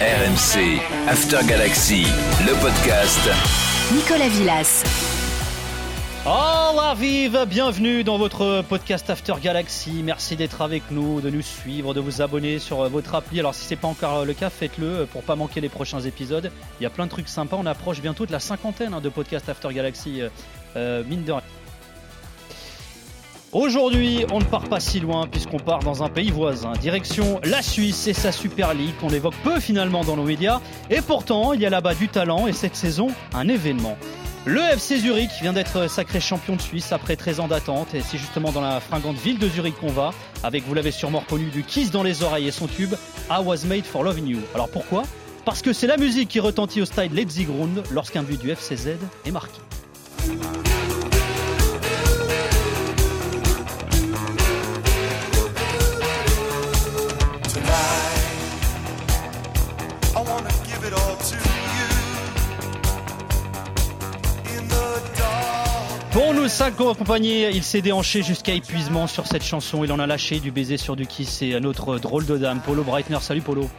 RMC, After Galaxy, le podcast. Nicolas Villas. Oh la vive, bienvenue dans votre podcast After Galaxy. Merci d'être avec nous, de nous suivre, de vous abonner sur votre appli. Alors si c'est pas encore le cas, faites-le pour pas manquer les prochains épisodes. Il y a plein de trucs sympas. On approche bientôt de la cinquantaine hein, de podcasts After Galaxy, euh, euh, mine de rien. Aujourd'hui, on ne part pas si loin puisqu'on part dans un pays voisin. Direction la Suisse et sa Super League qu'on évoque peu finalement dans nos médias. Et pourtant, il y a là-bas du talent et cette saison, un événement. Le FC Zurich vient d'être sacré champion de Suisse après 13 ans d'attente et c'est justement dans la fringante ville de Zurich qu'on va avec, vous l'avez sûrement reconnu, du kiss dans les oreilles et son tube I Was Made for Loving You. Alors pourquoi? Parce que c'est la musique qui retentit au stade Letzigrund lorsqu'un but du FCZ est marqué. Pour nous accompagner, il s'est déhanché jusqu'à épuisement sur cette chanson. Il en a lâché du baiser sur du kiss. C'est notre drôle de dame, Polo Breitner. Salut Polo.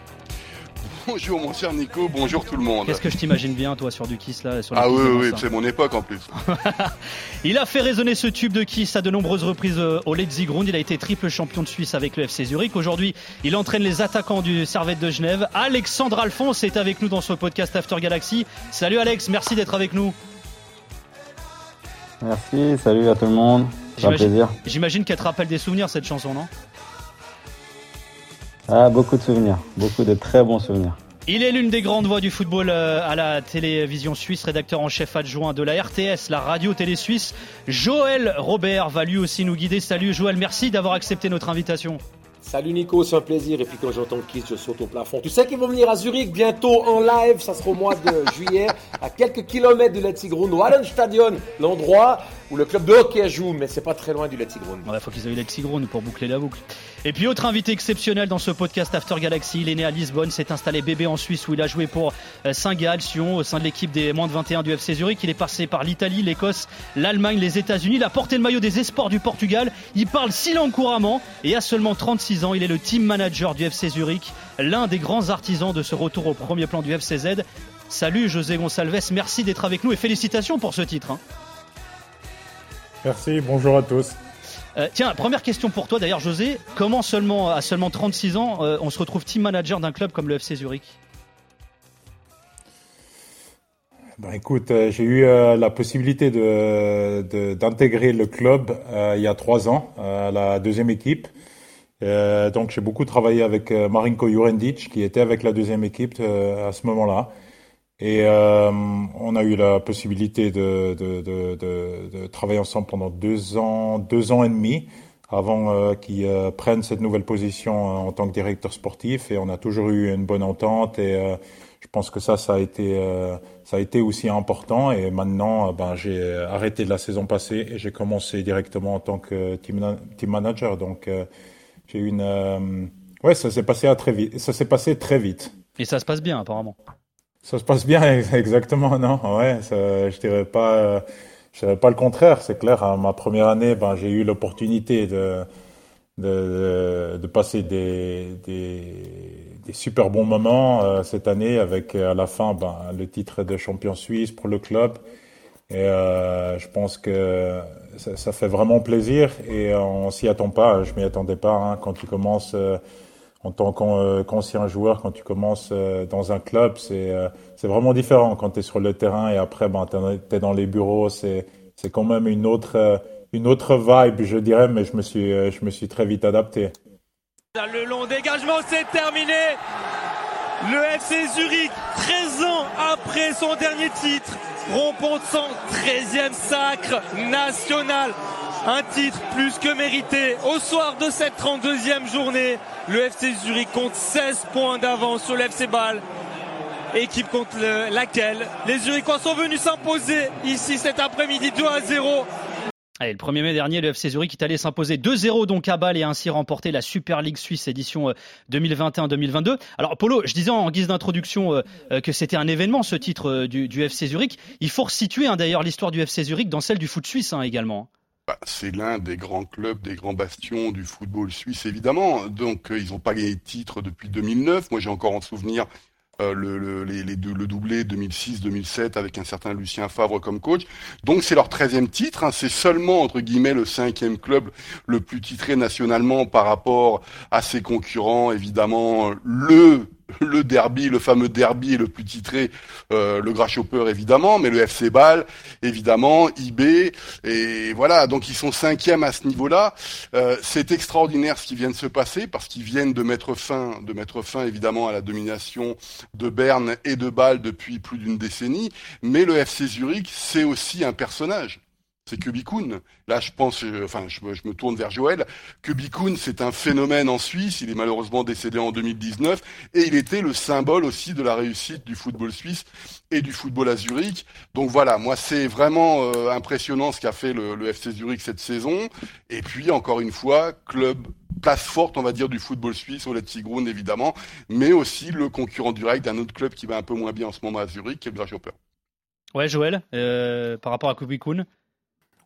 Bonjour mon cher Nico, bonjour tout le monde. Qu'est-ce que je t'imagine bien toi sur du Kiss là sur Ah oui, oui, c'est mon époque en plus. il a fait résonner ce tube de Kiss à de nombreuses reprises euh, au Letzigrund. Il a été triple champion de Suisse avec le FC Zurich. Aujourd'hui, il entraîne les attaquants du Servette de Genève. Alexandre Alphonse est avec nous dans ce podcast After Galaxy. Salut Alex, merci d'être avec nous. Merci, salut à tout le monde. C'est un plaisir. J'imagine qu'elle te rappelle des souvenirs cette chanson, non? Ah, beaucoup de souvenirs, beaucoup de très bons souvenirs. Il est l'une des grandes voix du football euh, à la télévision suisse, rédacteur en chef adjoint de la RTS, la radio télé suisse. Joël Robert va lui aussi nous guider. Salut Joël, merci d'avoir accepté notre invitation. Salut Nico, c'est un plaisir. Et puis quand j'entends kiss, je saute au plafond. Tu sais qu'ils vont venir à Zurich bientôt en live. Ça sera au mois de juillet, à quelques kilomètres du Letzigrund, Stadion, l'endroit où le club de hockey joue, mais c'est pas très loin du Letzigrund. Il faut qu'ils aient eu pour boucler la boucle. Et puis autre invité exceptionnel dans ce podcast After Galaxy, il est né à Lisbonne, s'est installé bébé en Suisse où il a joué pour euh, Saint-Gall, Sion, au sein de l'équipe des moins de 21 du FC Zurich. Il est passé par l'Italie, l'Écosse, l'Allemagne, les États-Unis. Il a porté le maillot des espoirs du Portugal. Il parle six langues couramment et à seulement 36 ans, il est le team manager du FC Zurich, l'un des grands artisans de ce retour au premier plan du FCZ. Salut José Gonçalves, merci d'être avec nous et félicitations pour ce titre. Hein. Merci, bonjour à tous. Euh, tiens, première question pour toi d'ailleurs, José. Comment seulement à seulement 36 ans, euh, on se retrouve team manager d'un club comme le FC Zurich? Ben, écoute, euh, j'ai eu la possibilité de, d'intégrer le club il y a trois ans à la deuxième équipe. donc j'ai beaucoup travaillé avec Marinko Jurendic qui était avec la deuxième équipe à ce moment-là. Et euh, on a eu la possibilité de, de, de, de, travailler ensemble pendant deux ans, deux ans et demi avant euh, qu'ils euh, prennent cette nouvelle position euh, en tant que directeur sportif. Et on a toujours eu une bonne entente. Et je pense que ça, ça a été, ça a été aussi important. Et maintenant, ben, j'ai arrêté de la saison passée et j'ai commencé directement en tant que team, team manager. Donc, j'ai une, ouais, ça s'est passé à très vite. Ça s'est passé très vite. Et ça se passe bien, apparemment. Ça se passe bien, exactement, non? Ouais, ça, je dirais pas, je dirais pas le contraire. C'est clair. Hein, ma première année, ben, j'ai eu l'opportunité de, de, de, passer des, des, des, super bons moments euh, cette année, avec à la fin ben, le titre de champion suisse pour le club. Et euh, je pense que ça, ça, fait vraiment plaisir et on s'y attend pas. Je m'y attendais pas hein, quand tu commences. Euh, en tant euh, qu'ancien joueur, quand tu commences euh, dans un club, c'est euh, c'est vraiment différent quand tu es sur le terrain et après, ben, tu es dans les bureaux. C'est quand même une autre, une autre vibe, je dirais, mais je me suis, je me suis très vite adapté. Le long dégagement, c'est terminé. Le FC Zurich, 13 ans après son dernier titre, rompant son 13e sacre national. Un titre plus que mérité. Au soir de cette 32e journée, le FC Zurich compte 16 points d'avance sur le FC Bâle. Équipe contre laquelle les Zurichois sont venus s'imposer ici cet après-midi 2 à 0 Allez, le 1er mai dernier, le FC Zurich est allé s'imposer 2-0 donc à Bâle et ainsi remporter la Super League Suisse édition 2021-2022. Euh, Alors Polo, je disais en guise d'introduction euh, euh, que c'était un événement ce titre du, FC Zurich. Il faut resituer hein, d'ailleurs l'histoire du FC Zurich dans celle du foot suisse hein, également. Bah, c'est l'un des grands clubs, des grands bastions du football suisse, évidemment. Donc, euh, ils n'ont pas gagné de titre depuis 2009. Moi, j'ai encore en souvenir les le doublé 2006-2007 avec un certain Lucien Favre comme coach. Donc c'est leur 13e titre. Hein. C'est seulement entre guillemets le cinquième club le plus titré nationalement par rapport à ses concurrents. Évidemment, le le derby, le fameux derby le plus titré, euh, le Grasshopper évidemment, mais le FC Ball évidemment, IB et voilà. Donc ils sont cinquièmes à ce niveau-là. Euh, c'est extraordinaire ce qui vient de se passer parce qu'ils viennent de mettre fin, de mettre fin évidemment à la domination de Berne et de Bâle depuis plus d'une décennie. Mais le FC Zurich, c'est aussi un personnage c'est Kubikun. Là, je pense, euh, enfin, je, me tourne vers Joël. Kubikun, c'est un phénomène en Suisse. Il est malheureusement décédé en 2019 et il était le symbole aussi de la réussite du football suisse et du football à Zurich. Donc voilà, moi, c'est vraiment euh, impressionnant ce qu'a fait le, FC Zurich cette saison. Et puis, encore une fois, club place forte, on va dire, du football suisse au Letzigrund, évidemment, mais aussi le concurrent direct d'un autre club qui va un peu moins bien en ce moment à Zurich, qui est le Grasshopper. Ouais, Joël, euh, par rapport à Kubikun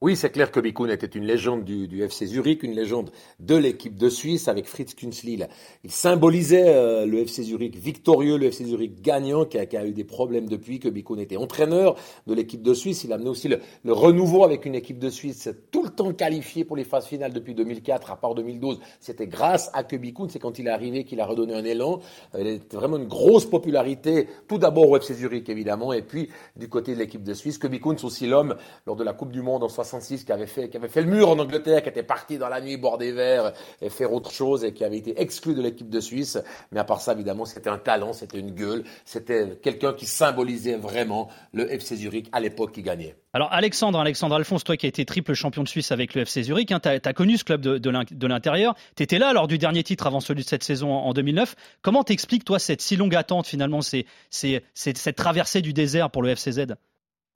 oui, c'est clair que Bikun était une légende du, FC Zurich, une légende de l'équipe de Suisse avec Fritz Künzli. Il symbolisait euh, le FC Zurich victorieux, le FC Zurich gagnant, qui a, eu des problèmes depuis que Bikun était entraîneur de l'équipe de Suisse. Il a amené aussi le, renouveau avec une équipe de Suisse tout le temps qualifiée pour les phases finales depuis 2004, à part 2012. C'était grâce à que c'est quand il est arrivé qu'il a redonné un élan. Euh, il était vraiment une grosse popularité, tout d'abord au FC Zurich évidemment, et puis du côté de l'équipe de Suisse. Que c'est aussi l'homme lors de la Coupe du Monde en 66 qui avait fait, le mur en Angleterre, qui était parti dans la nuit bord des verts et faire autre chose et qui avait été exclu de l'équipe de Suisse. Mais à part ça, évidemment, c'était un talent, c'était une gueule, c'était quelqu'un qui symbolisait vraiment le FC Zurich à l'époque qui gagnait. Alors Alexandre, Alexandre Alphonse, toi qui as été triple champion de Suisse avec le FC Zurich, hein, tu as, connu ce club de, l'intérieur, tu étais là lors du dernier titre avant celui de cette saison en, 2009. Comment t'expliques toi cette si longue attente finalement, cette traversée du désert pour le FCZ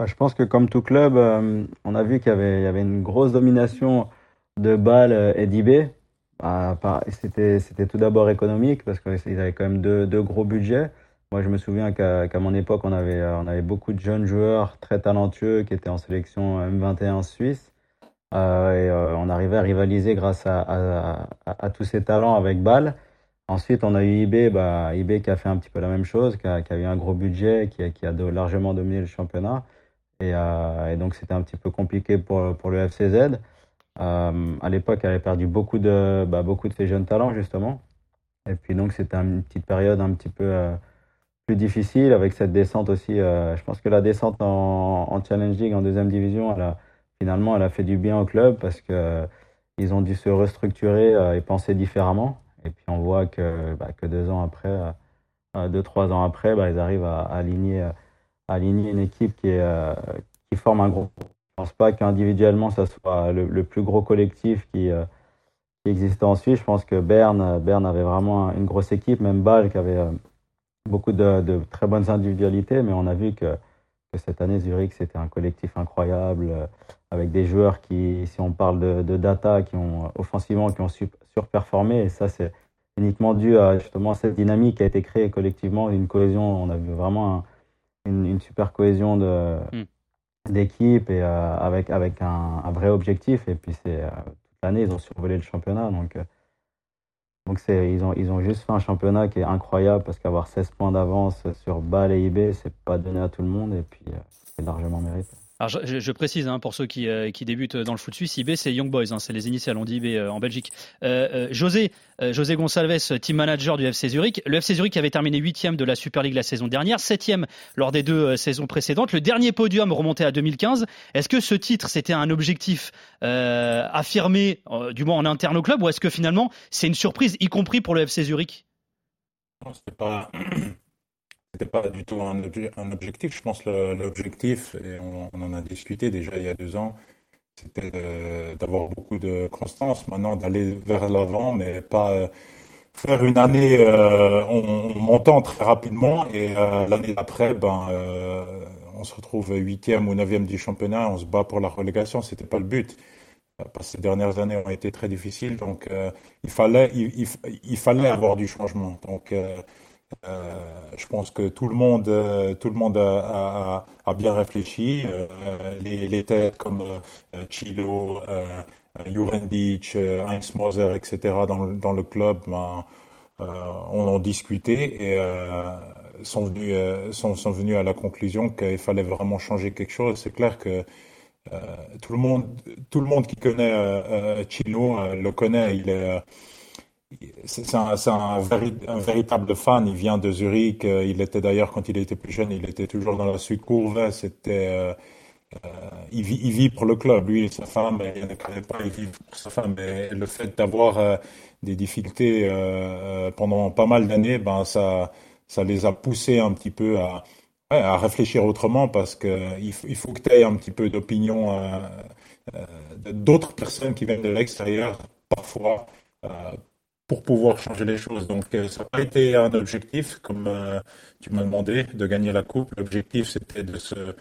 je pense que comme tout club, euh, on a vu qu'il y avait, une grosse domination de Bâle euh, et d'IB. Bah, c'était, tout d'abord économique parce qu'ils avaient quand même deux, gros budgets. Moi, je me souviens qu'à, mon époque, on avait, euh, on avait beaucoup de jeunes joueurs très talentueux qui étaient en sélection M21 suisse. Et on arrivait à rivaliser grâce à, tous ces talents avec Bâle. Ensuite, on a eu bah, IB qui a fait un petit peu la même chose, qui a, eu un gros budget, qui a largement dominé le championnat. Euh, et, donc c'était un petit peu compliqué pour, pour le FCZ. Euh, à l'époque, elle avait perdu beaucoup de, bah, beaucoup de ses jeunes talents, justement. Et puis donc c'était une petite période un petit peu euh, plus difficile avec cette descente aussi. je pense que la descente en, en, Challenge League, en deuxième division, finalement, elle a fait du bien au club parce que ils ont dû se restructurer et penser différemment. Et puis on voit que, bah, que deux ans après, deux, trois ans après, bah, ils arrivent à aligner aligner une équipe qui, euh, forme un groupe. Je ne pense pas qu'individuellement, ça soit le, plus gros collectif qui, euh, qui existait en Suisse. Je pense que Berne, Berne avait vraiment une grosse équipe, même Bâle qui avait euh, beaucoup de, très bonnes individualités, mais on a vu que, cette année, Zurich, c'était un collectif incroyable, avec des joueurs qui, si on parle de, data, qui ont offensivement, qui ont surperformé, et ça, c'est uniquement dû à justement cette dynamique qui a été créée collectivement, une cohésion. On a vu vraiment un, une, super cohésion de, hmm. d'équipe et euh, avec, avec un, vrai objectif. Et puis, c'est euh, toute l'année, ils ont survolé le championnat. Donc, euh, donc c'est, ils, ont, ils ont juste fait un championnat qui est incroyable parce qu'avoir 16 points d'avance sur Bâle et IB, c'est pas donné à tout le monde. Et puis, c'est largement mérité. Alors je, précise hein, pour ceux qui, euh, qui, débutent dans le foot suisse, IB c'est Young Boys, hein, c'est les initiales, on dit IB euh, en Belgique. Euh José, José Gonçalves, team manager du FC Zurich. Le FC Zurich avait terminé huitième de la Super League la saison dernière, septième lors des deux saisons précédentes. Le dernier podium remontait à 2015. Est-ce que ce titre c'était un objectif affirmé, du moins en interne au club, ou est-ce que finalement c'est une surprise, y compris pour le FC Zurich? Non, c'était pas n'était pas du tout un, objectif. Je pense l'objectif, et on, en a discuté déjà il y a deux ans, c'était d'avoir beaucoup de constance, maintenant d'aller vers l'avant, mais pas euh, faire une année euh, en, montant très rapidement et euh, l'année d'après, ben, on se retrouve huitième ou neuvième du championnat, on se bat pour la relégation, c'était pas le but. Parce que ces dernières années ont été très difficiles, donc il fallait, il, fallait avoir du changement. Donc euh, je pense que tout le monde, euh, tout le monde a, bien réfléchi. Euh, les, têtes comme Chilo, Juvendic, Heinz Moser, etc. dans le, club ben, on en discuté et sont venus à la conclusion qu'il fallait vraiment changer quelque chose. C'est clair que tout le monde tout le monde qui connaît Chilo le connaît. C'est un, véritable fan. Il vient de Zurich. Il était d'ailleurs quand il était plus jeune, il était toujours dans la Sud Courve. C'était euh, il, vit, il, vit, pour le club, lui et sa femme, il ne connaît pas, il vit pour sa femme. Mais le fait d'avoir euh, des difficultés euh, pendant pas mal d'années, ben ça, ça les a poussés un petit peu à, réfléchir autrement parce que il faut que tu aies un petit peu d'opinion d'autres personnes qui viennent de l'extérieur parfois pour pouvoir changer les choses. Donc ça n'a pas été un objectif, comme tu m'as demandé, de gagner la coupe. L'objectif c'était de se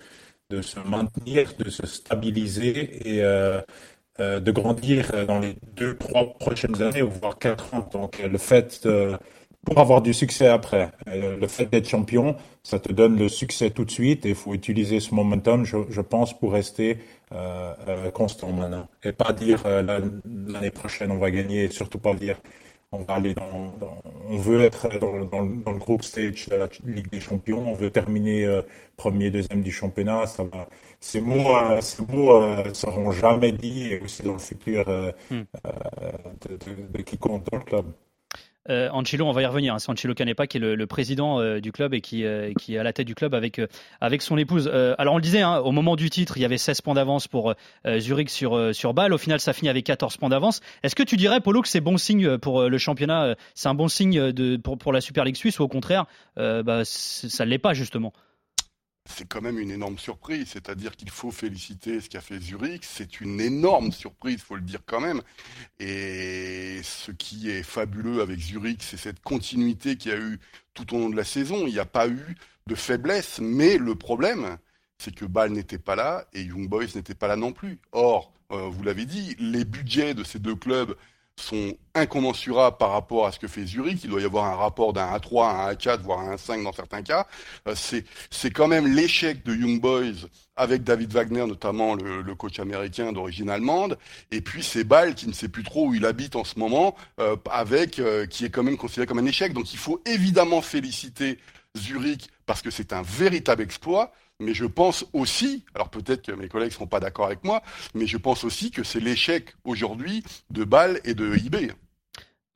de se maintenir, de se stabiliser et euh, euh, de grandir dans les deux, trois prochaines années, voire quatre ans. Donc le fait, pour avoir du succès après, euh, le fait d'être champion, ça te donne le succès tout de suite et il faut utiliser ce momentum, je, je pense, pour rester constant maintenant. Et pas dire l'année prochaine on va gagner, et surtout pas dire on va aller dans, on veut être dans, dans, dans, le groupe stage de la Ligue des Champions, on veut terminer euh, premier, deuxième du championnat. Ça va, ces mots, euh, ces mots euh, seront jamais dit et aussi dans le futur euh, hmm. de, de, de quiconque dans le club. Euh, on va y revenir. Hein. C'est Angelo Canepa qui est le, président euh, du club et qui, euh, qui, est à la tête du club avec, euh, son épouse. Alors on le disait, hein, au moment du titre, il y avait 16 points d'avance pour Zurich sur, sur Bâle. Au final, ça finit avec 14 points d'avance. Est-ce que tu dirais, Polo, que c'est bon signe pour le championnat C'est un bon signe pour la Super League suisse ou au contraire, bah, ça ne l'est pas justement? C'est quand même une énorme surprise. C'est-à-dire qu'il faut féliciter ce qu'a fait Zurich. C'est une énorme surprise, faut le dire quand même. Et ce qui est fabuleux avec Zurich, c'est cette continuité qu'il y a eu tout au long de la saison. Il n'y a pas eu de faiblesse, mais le problème, c'est que Bâle n'était pas là et Young Boys n'était pas là non plus. Or, euh, vous l'avez dit, les budgets de ces deux clubs sont incommensurables par rapport à ce que fait Zurich. Il doit y avoir un rapport d'un A3 à un A4, voire un A5 dans certains cas. Euh, c'est, quand même l'échec de Young Boys avec David Wagner, notamment le, le coach américain d'origine allemande, et puis c'est Ball qui ne sait plus trop où il habite en ce moment, euh, avec euh, qui est quand même considéré comme un échec. Donc il faut évidemment féliciter Zurich parce que c'est un véritable exploit. Mais je pense aussi, alors peut-être que mes collègues ne seront pas d'accord avec moi, mais je pense aussi que c'est l'échec aujourd'hui de Bâle et de eBay.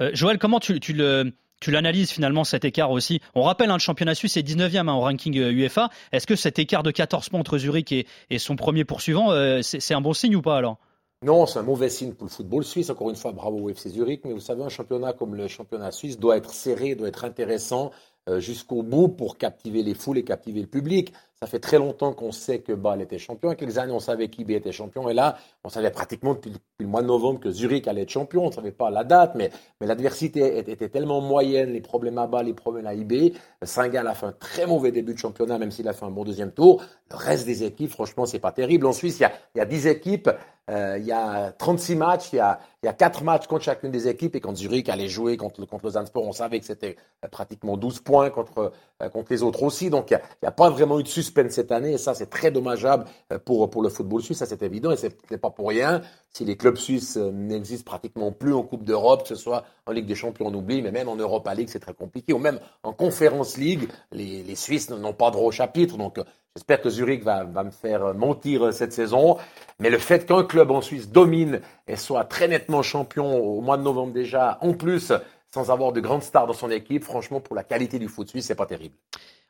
Euh, Joël, comment tu, tu le, tu l'analyses finalement cet écart aussi? On rappelle, un hein, le championnat suisse est 19e hein, au ranking UEFA. Est-ce que cet écart de 14 points entre Zurich et, et son premier poursuivant, euh, c'est un bon signe ou pas alors? Non, c'est un mauvais signe pour le football suisse. Encore une fois, bravo au FC Zurich. Mais vous savez, un championnat comme le championnat suisse doit être serré, doit être intéressant euh, jusqu'au bout pour captiver les foules et captiver le public. Ça fait très longtemps qu'on sait que Bâle était champion. Il y a quelques années, on savait qu'IB était champion. Et là, on savait pratiquement depuis, le mois de novembre que Zurich allait être champion. On ne savait pas la date, mais, l'adversité était tellement moyenne, les problèmes à Bâle, les problèmes à IB. Saint-Gall a fait un très mauvais début de championnat, même s'il a fait un bon deuxième tour. Le reste des équipes, franchement, c'est pas terrible. En Suisse, il y a, il y a 10 équipes. Euh, il y a 36 matchs, il y a, il y a 4 matchs contre chacune des équipes. Et quand Zurich allait jouer contre, contre le Zansport, on savait que c'était euh, pratiquement 12 points contre, euh, contre les autres aussi. Donc, il n'y a, a, pas vraiment eu de suspense cette année. Et ça, c'est très dommageable pour, pour le football suisse. Ça, c'est évident. Et ce n'est pas pour rien si les clubs suisses n'existent pratiquement plus en Coupe d'Europe, que ce soit en Ligue des Champions, on oublie, mais même en Europa League, c'est très compliqué. Ou même en Conference League, les, les Suisses n'ont pas droit au chapitre. Donc, J'espère que Zurich va, va, me faire mentir cette saison. Mais le fait qu'un club en Suisse domine et soit très nettement champion au mois de novembre déjà, en plus, sans avoir de grandes stars dans son équipe, franchement, pour la qualité du foot suisse, c'est pas terrible.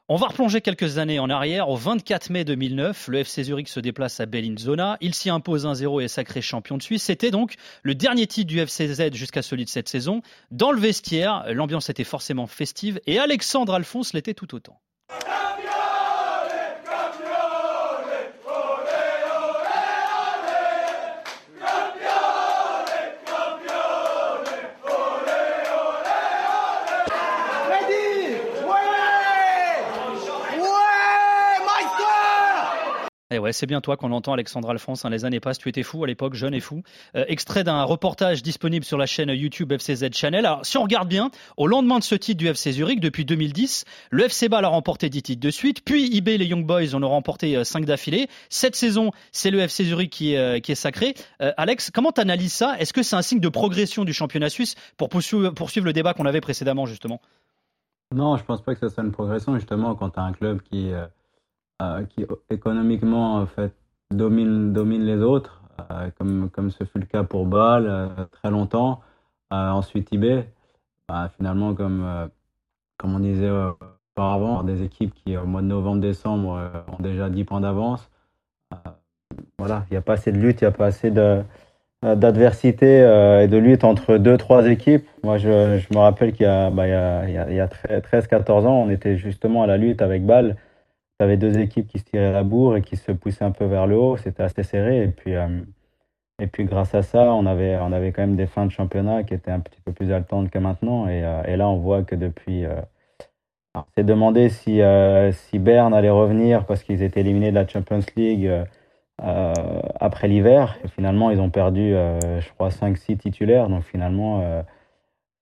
On va replonger quelques années en arrière. Au 24 mai 2009, le FC Zurich se déplace à Bellinzona. Il s'y impose 1-0 et est sacré champion de Suisse. C'était donc le dernier titre du FCZ jusqu'à celui de cette saison. Dans le vestiaire, l'ambiance était forcément festive et Alexandre Alphonse l'était tout autant. Et eh ouais, c'est bien toi qu'on entend, Alexandre Alphonse. Hein, les années passent, tu étais fou à l'époque, jeune et fou. Euh, extrait d'un reportage disponible sur la chaîne YouTube FCZ Channel. Alors, si on regarde bien, au lendemain de ce titre du FC Zurich, depuis 2010, le FC Bâle a remporté 10 titres de suite, puis IB les Young Boys en ont remporté 5 euh, d'affilée. Cette saison, c'est le FC Zurich qui, est sacré. Euh, Alex, comment tu analyses ça? Est-ce que c'est un signe de progression du championnat suisse pour poursuivre, poursuivre le débat qu'on avait précédemment, justement? Non, je pense pas que ce soit une progression. Justement, quand tu as un club qui, qui économiquement en fait, domine, domine les autres, comme, comme ce fut le cas pour Bâle très longtemps, ensuite eBay, bah, finalement, comme, comme on disait auparavant, des équipes qui, au mois de novembre-décembre, ont déjà 10 points d'avance voilà, il n'y a pas assez de lutte, il n'y a pas assez de, euh, d'adversité euh, et de lutte entre deux, trois équipes. Moi, je, me rappelle qu'il y a, bah, il y a, il y a 13-14 ans, on était justement à la lutte avec Bâle. Tu avais deux équipes qui se tiraient la bourre et qui se poussaient un peu vers le haut. C'était assez serré. Et puis, euh, et puis grâce à ça, on avait, on avait quand même des fins de championnat qui étaient un petit peu plus haletantes que maintenant. Et, et là, on voit que depuis. c'est demandé si, si Berne allait revenir parce qu'ils étaient éliminés de la Champions League euh, après l'hiver. Finalement, ils ont perdu, euh, je crois, 5-6 titulaires. Donc finalement,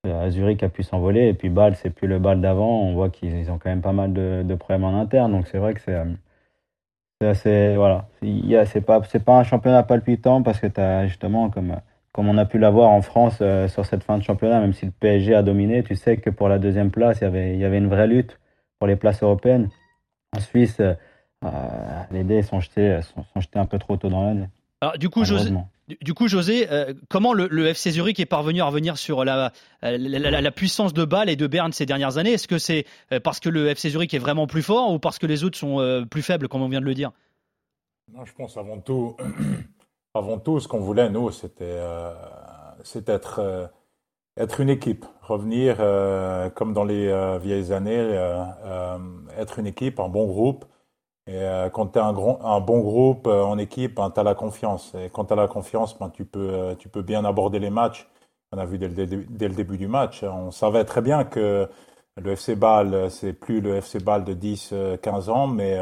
euh, Zurich a pu s'envoler. Et puis Bâle, c'est plus le Bâle d'avant. On voit qu'ils ont quand même pas mal de, problèmes en interne. Donc c'est vrai que c'est assez. Voilà. C'est pas, pas un championnat palpitant parce que tu as justement, comme, comme on a pu l'avoir en France sur cette fin de championnat, même si le PSG a dominé, tu sais que pour la deuxième place, il y avait, y avait une vraie lutte pour les places européennes. En Suisse, euh, les dés sont jetés, sont, jetés un peu trop tôt dans l'année. Alors, du coup, José, du coup, José, euh, comment le, FC Zurich est parvenu à revenir sur la, la, puissance de Bâle et de Berne ces dernières années? Est-ce que c'est euh, parce que le FC Zurich est vraiment plus fort ou parce que les autres sont plus faibles, comme on vient de le dire? Non, Je pense avant tout, avant tout, ce qu'on voulait, nous, c'était être, être une équipe, revenir comme dans les vieilles années, être une équipe, un bon groupe. Et euh, quand tu as un, un, bon groupe euh, en équipe, ben, tu as la confiance. Et quand tu as la confiance, ben, tu, peux, euh, tu peux bien aborder les matchs. On a vu dès le, dès le, début du match. On savait très bien que le FC Bâle, c'est plus le FC Bâle de 10-15 ans, mais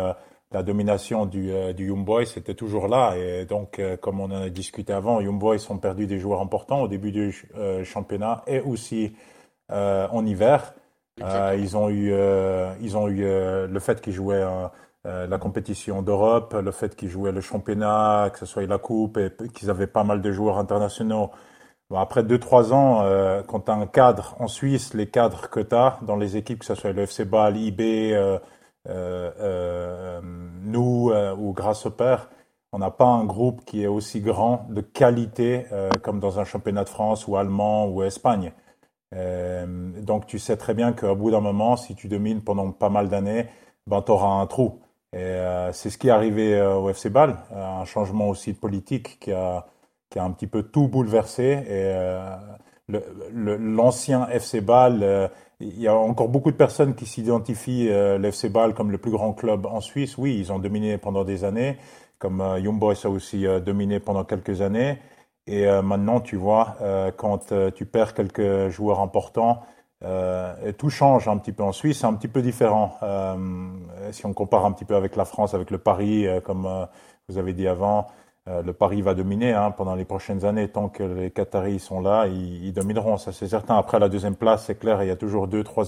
la domination du, du Young Boys était toujours là. Et donc, comme on en a discuté avant, Young Boys ont perdu des joueurs importants au début du championnat et aussi en hiver. ils ont eu, ils ont eu le fait qu'ils jouaient la compétition d'Europe, le fait qu'ils jouaient le championnat, que ce soit la Coupe, et qu'ils avaient pas mal de joueurs internationaux. Bon, après 2-3 ans, euh, quand tu as un cadre en Suisse, les cadres que tu as dans les équipes, que ce soit le FC Bâle, IB, euh, euh, nous ou Grâce au Père, on n'a pas un groupe qui est aussi grand de qualité comme dans un championnat de France ou allemand ou Espagne. donc tu sais très bien qu'au bout d'un moment, si tu domines pendant pas mal d'années, ben, tu auras un trou. Et euh, c'est ce qui est arrivé euh, au FC Bâle, euh, un changement aussi de politique qui a, qui a un petit peu tout bouleversé. Et l'ancien FC Bâle, il y a encore beaucoup de personnes qui s'identifient l'FC Bâle comme le plus grand club en Suisse. Oui, ils ont dominé pendant des années, comme Young Boys a aussi dominé pendant quelques années. Et maintenant, tu vois, quand tu perds quelques joueurs importants, euh, tout change un petit peu en Suisse, c'est un petit peu différent. Euh, si on compare un petit peu avec la France, avec le Paris, euh, comme vous avez dit avant, le Paris va dominer hein, pendant les prochaines années. Tant que les Qataris sont là, ils, ils domineront, ça c'est certain. Après la deuxième place, c'est clair, il y a toujours deux, trois,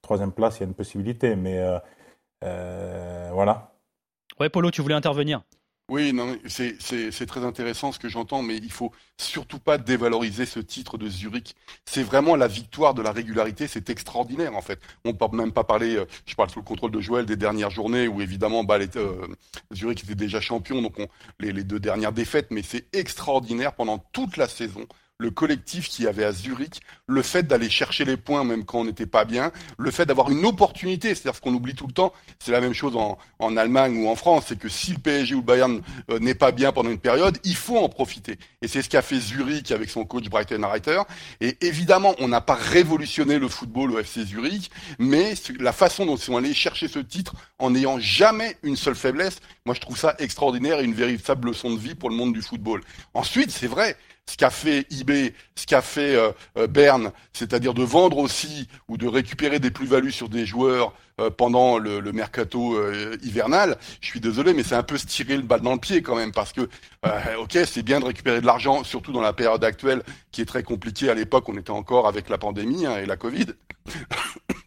troisième place, il y a une possibilité, mais voilà. Ouais, Polo, tu voulais intervenir? Oui, non, c'est très intéressant ce que j'entends, mais il faut surtout pas dévaloriser ce titre de Zurich. C'est vraiment la victoire de la régularité, c'est extraordinaire en fait. On ne peut même pas parler, euh, je parle sous le contrôle de Joël, des dernières journées où évidemment bah, euh, Zurich était déjà champion, donc on, les, les deux dernières défaites, mais c'est extraordinaire pendant toute la saison le collectif qui avait à Zurich, le fait d'aller chercher les points même quand on n'était pas bien, le fait d'avoir une opportunité, c'est-à-dire ce qu'on oublie tout le temps, c'est la même chose en, en, Allemagne ou en France, c'est que si le PSG ou le Bayern euh, n'est pas bien pendant une période, il faut en profiter. Et c'est ce qu'a fait Zurich avec son coach Brighton Reiter. Et évidemment, on n'a pas révolutionné le football au FC Zurich, mais la façon dont ils sont allés chercher ce titre en n'ayant jamais une seule faiblesse, moi je trouve ça extraordinaire et une véritable leçon de vie pour le monde du football. Ensuite, c'est vrai, ce qu'a fait eBay, ce qu'a fait euh, euh, Berne, c'est-à-dire de vendre aussi ou de récupérer des plus-values sur des joueurs euh, pendant le, mercato euh, hivernal, je suis désolé, mais c'est un peu se tirer le balle dans le pied quand même, parce que, ok, c'est bien de récupérer de l'argent, surtout dans la période actuelle qui est très compliquée. À l'époque, on était encore avec la pandémie hein, et la Covid.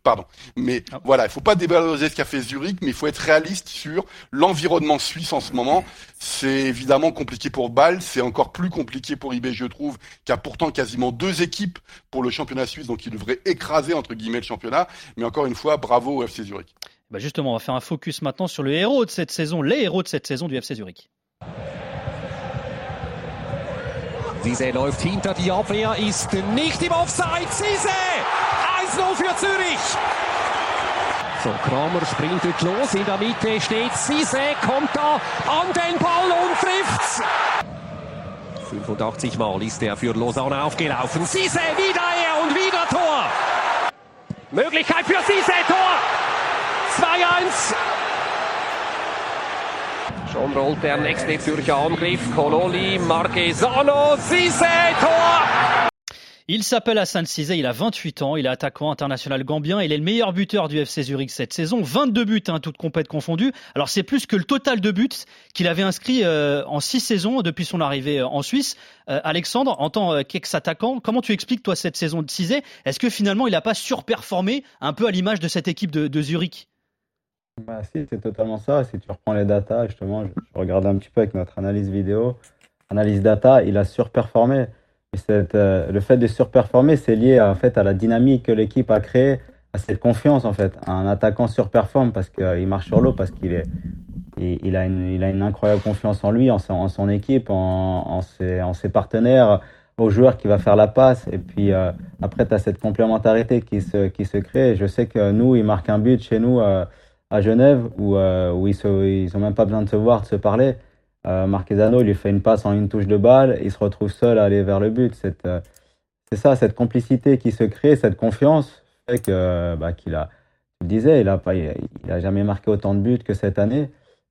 Pardon. Mais Ah. voilà, il faut pas dévaloriser ce qu'a fait Zurich, mais il faut être réaliste sur l'environnement suisse en ce moment. C'est évidemment compliqué pour Bâle, c'est encore plus compliqué pour IB, je trouve, qui a pourtant quasiment deux équipes pour le championnat suisse, donc il devrait écraser entre guillemets le championnat. Mais encore une fois, bravo au FC Zurich. Bah justement, on va faire un focus maintenant sur le héros de cette saison, les héros de cette saison du FC Zurich. Läuft hinter die Abwehr, ist nicht im Offside. 1-0 für Zürich. So, Kramer sprintet los. In der Mitte steht Sise, kommt da an den Ball und trifft's. 85 Mal ist er für Lausanne aufgelaufen. Sise, wieder er und wieder Tor. Möglichkeit für Sise, Tor. 2-1. Schon rollt der nächste Zürcher Angriff. Cololi, Marquesano, Sise, Tor. Il s'appelle Hassan Cizé, il a 28 ans, il est attaquant international gambien, il est le meilleur buteur du FC Zurich cette saison, 22 buts, hein, toutes compètes confondues. Alors c'est plus que le total de buts qu'il avait inscrit euh, en 6 saisons depuis son arrivée euh, en Suisse. Euh, Alexandre, en tant qu'ex-attaquant, comment tu expliques toi cette saison de Cizé Est-ce que finalement il n'a pas surperformé un peu à l'image de cette équipe de, de Zurich? Bah, si, c'est totalement ça. Si tu reprends les datas, justement, je, je regarde un petit peu avec notre analyse vidéo, analyse data, il a surperformé. Euh, le fait de surperformer, c'est lié en fait à la dynamique que l'équipe a créée, à cette confiance en fait. Un attaquant surperforme parce qu'il marche sur l'eau, parce qu'il a une, incroyable confiance en lui, en son, équipe, en, ses, en ses partenaires, aux joueurs qui va faire la passe. Et puis euh, après, tu as cette complémentarité qui se, crée. Je sais que nous, il marque un but chez nous. Euh, à Genève où, euh, où ils n'ont ils ont même pas besoin de se voir, de se parler. Euh, Marquezano il lui fait une passe en une touche de balle, il se retrouve seul à aller vers le but. C'est euh, ça, cette complicité qui se crée, cette confiance fait que bah, qu'il a, le disais, il a pas, il, a jamais marqué autant de buts que cette année.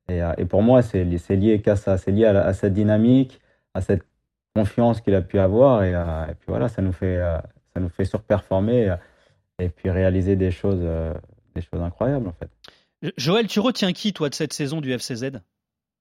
Et, euh, et pour moi, c'est li- c'est lié qu'à ça, c'est lié à, cette dynamique, à cette confiance qu'il a pu avoir. Et, euh, et puis voilà, ça nous fait, ça nous fait surperformer euh, et puis réaliser des choses, des choses incroyables en fait. Joël, tu retiens qui toi de cette saison du FCZ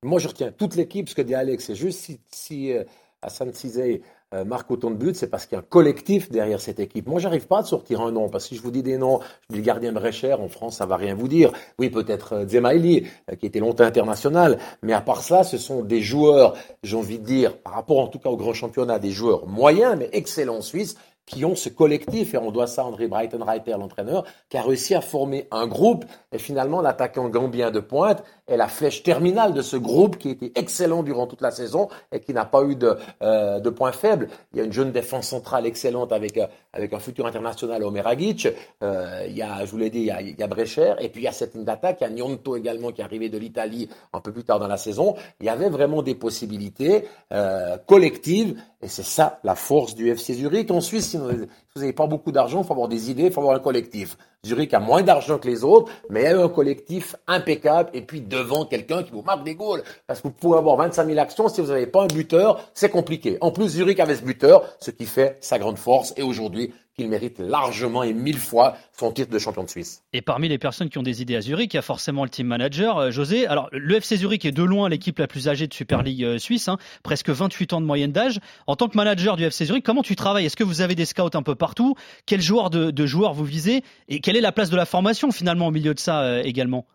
Moi, je retiens toute l'équipe, ce que dit Alex. C'est juste si, si euh, Hassan Cizé euh, marque autant de buts, c'est parce qu'il y a un collectif derrière cette équipe. Moi, j'arrive pas à sortir un nom, parce que si je vous dis des noms, je dis le gardien Brecher, en France, ça va rien vous dire. Oui, peut-être euh, Zemaili, euh, qui était longtemps international, mais à part ça, ce sont des joueurs, j'ai envie de dire, par rapport en tout cas au grand championnat, des joueurs moyens, mais excellents en Suisse, qui ont ce collectif, et on doit ça à André Breitenreiter, l'entraîneur, qui a réussi à former un groupe, et finalement l'attaquant gambien de pointe est la flèche terminale de ce groupe qui était excellent durant toute la saison et qui n'a pas eu de, euh, de points faibles. Il y a une jeune défense centrale excellente avec, euh, avec un futur international, Omer Agic. Euh, il y a, je vous l'ai dit, il y a, il y a Brecher, et puis il y a cette ligne d'attaque, il y a Gnonto également qui est arrivé de l'Italie un peu plus tard dans la saison. Il y avait vraiment des possibilités euh, collectives, et c'est ça la force du FC Zurich. En Suisse, si vous n'avez pas beaucoup d'argent, il faut avoir des idées, il faut avoir un collectif. Zurich a moins d'argent que les autres, mais a un collectif impeccable et puis devant quelqu'un qui vous marque des goals. Parce que vous pouvez avoir 25 000 actions, si vous n'avez pas un buteur, c'est compliqué. En plus, Zurich avait ce buteur, ce qui fait sa grande force et aujourd'hui qu'il mérite largement et mille fois son titre de champion de Suisse. Et parmi les personnes qui ont des idées à Zurich, il y a forcément le team manager, euh, José. Alors, le FC Zurich est de loin l'équipe la plus âgée de Super League euh, suisse, hein, presque 28 ans de moyenne d'âge. En tant que manager du FC Zurich, comment tu travailles? Est-ce que vous avez des scouts un peu partout? Quel joueur de, de joueurs vous visez? Et quelle est la place de la formation finalement au milieu de ça euh, également?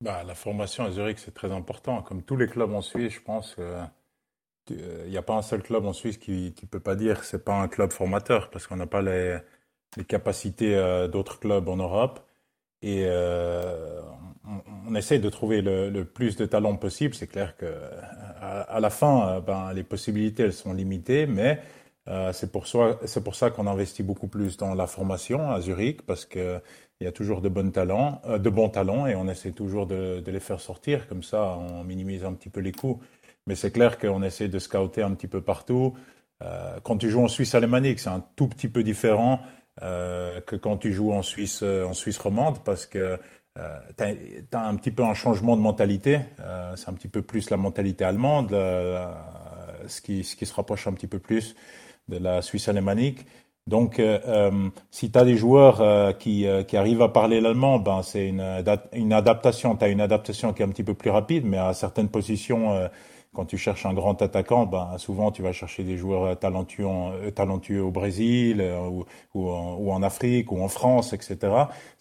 Bah, la formation à Zurich, c'est très important. Comme tous les clubs en Suisse, je pense qu'il n'y a pas un seul club en Suisse qui ne peut pas dire que ce n'est pas un club formateur parce qu'on n'a pas les, capacités euh, d'autres clubs en Europe. Et euh, on, essaie de trouver le, plus de talents possible. C'est clair que à, la fin, ben, les possibilités elles sont limitées, mais euh, c'est pour, ça qu'on investit beaucoup plus dans la formation à Zurich parce que il y a toujours de bons talents, euh, de bons talents et on essaie toujours de, de, les faire sortir. Comme ça, on minimise un petit peu les coûts. Mais c'est clair qu'on essaie de scouter un petit peu partout. Euh, quand tu joues en Suisse alémanique, c'est un tout petit peu différent euh, que quand tu joues en Suisse, en Suisse romande parce que euh, tu as, un petit peu un changement de mentalité. Euh, c'est un petit peu plus la mentalité allemande, ce, qui, se rapproche un petit peu plus de la Suisse alémanique. Donc, si tu as des joueurs qui, qui arrivent à parler l'allemand, ben c'est une, une adaptation. Tu as une adaptation qui est un petit peu plus rapide, mais à certaines positions quand tu cherches un grand attaquant, ben, souvent tu vas chercher des joueurs talentueux, euh, talentueux au Brésil euh, ou, en, Afrique ou en France, etc.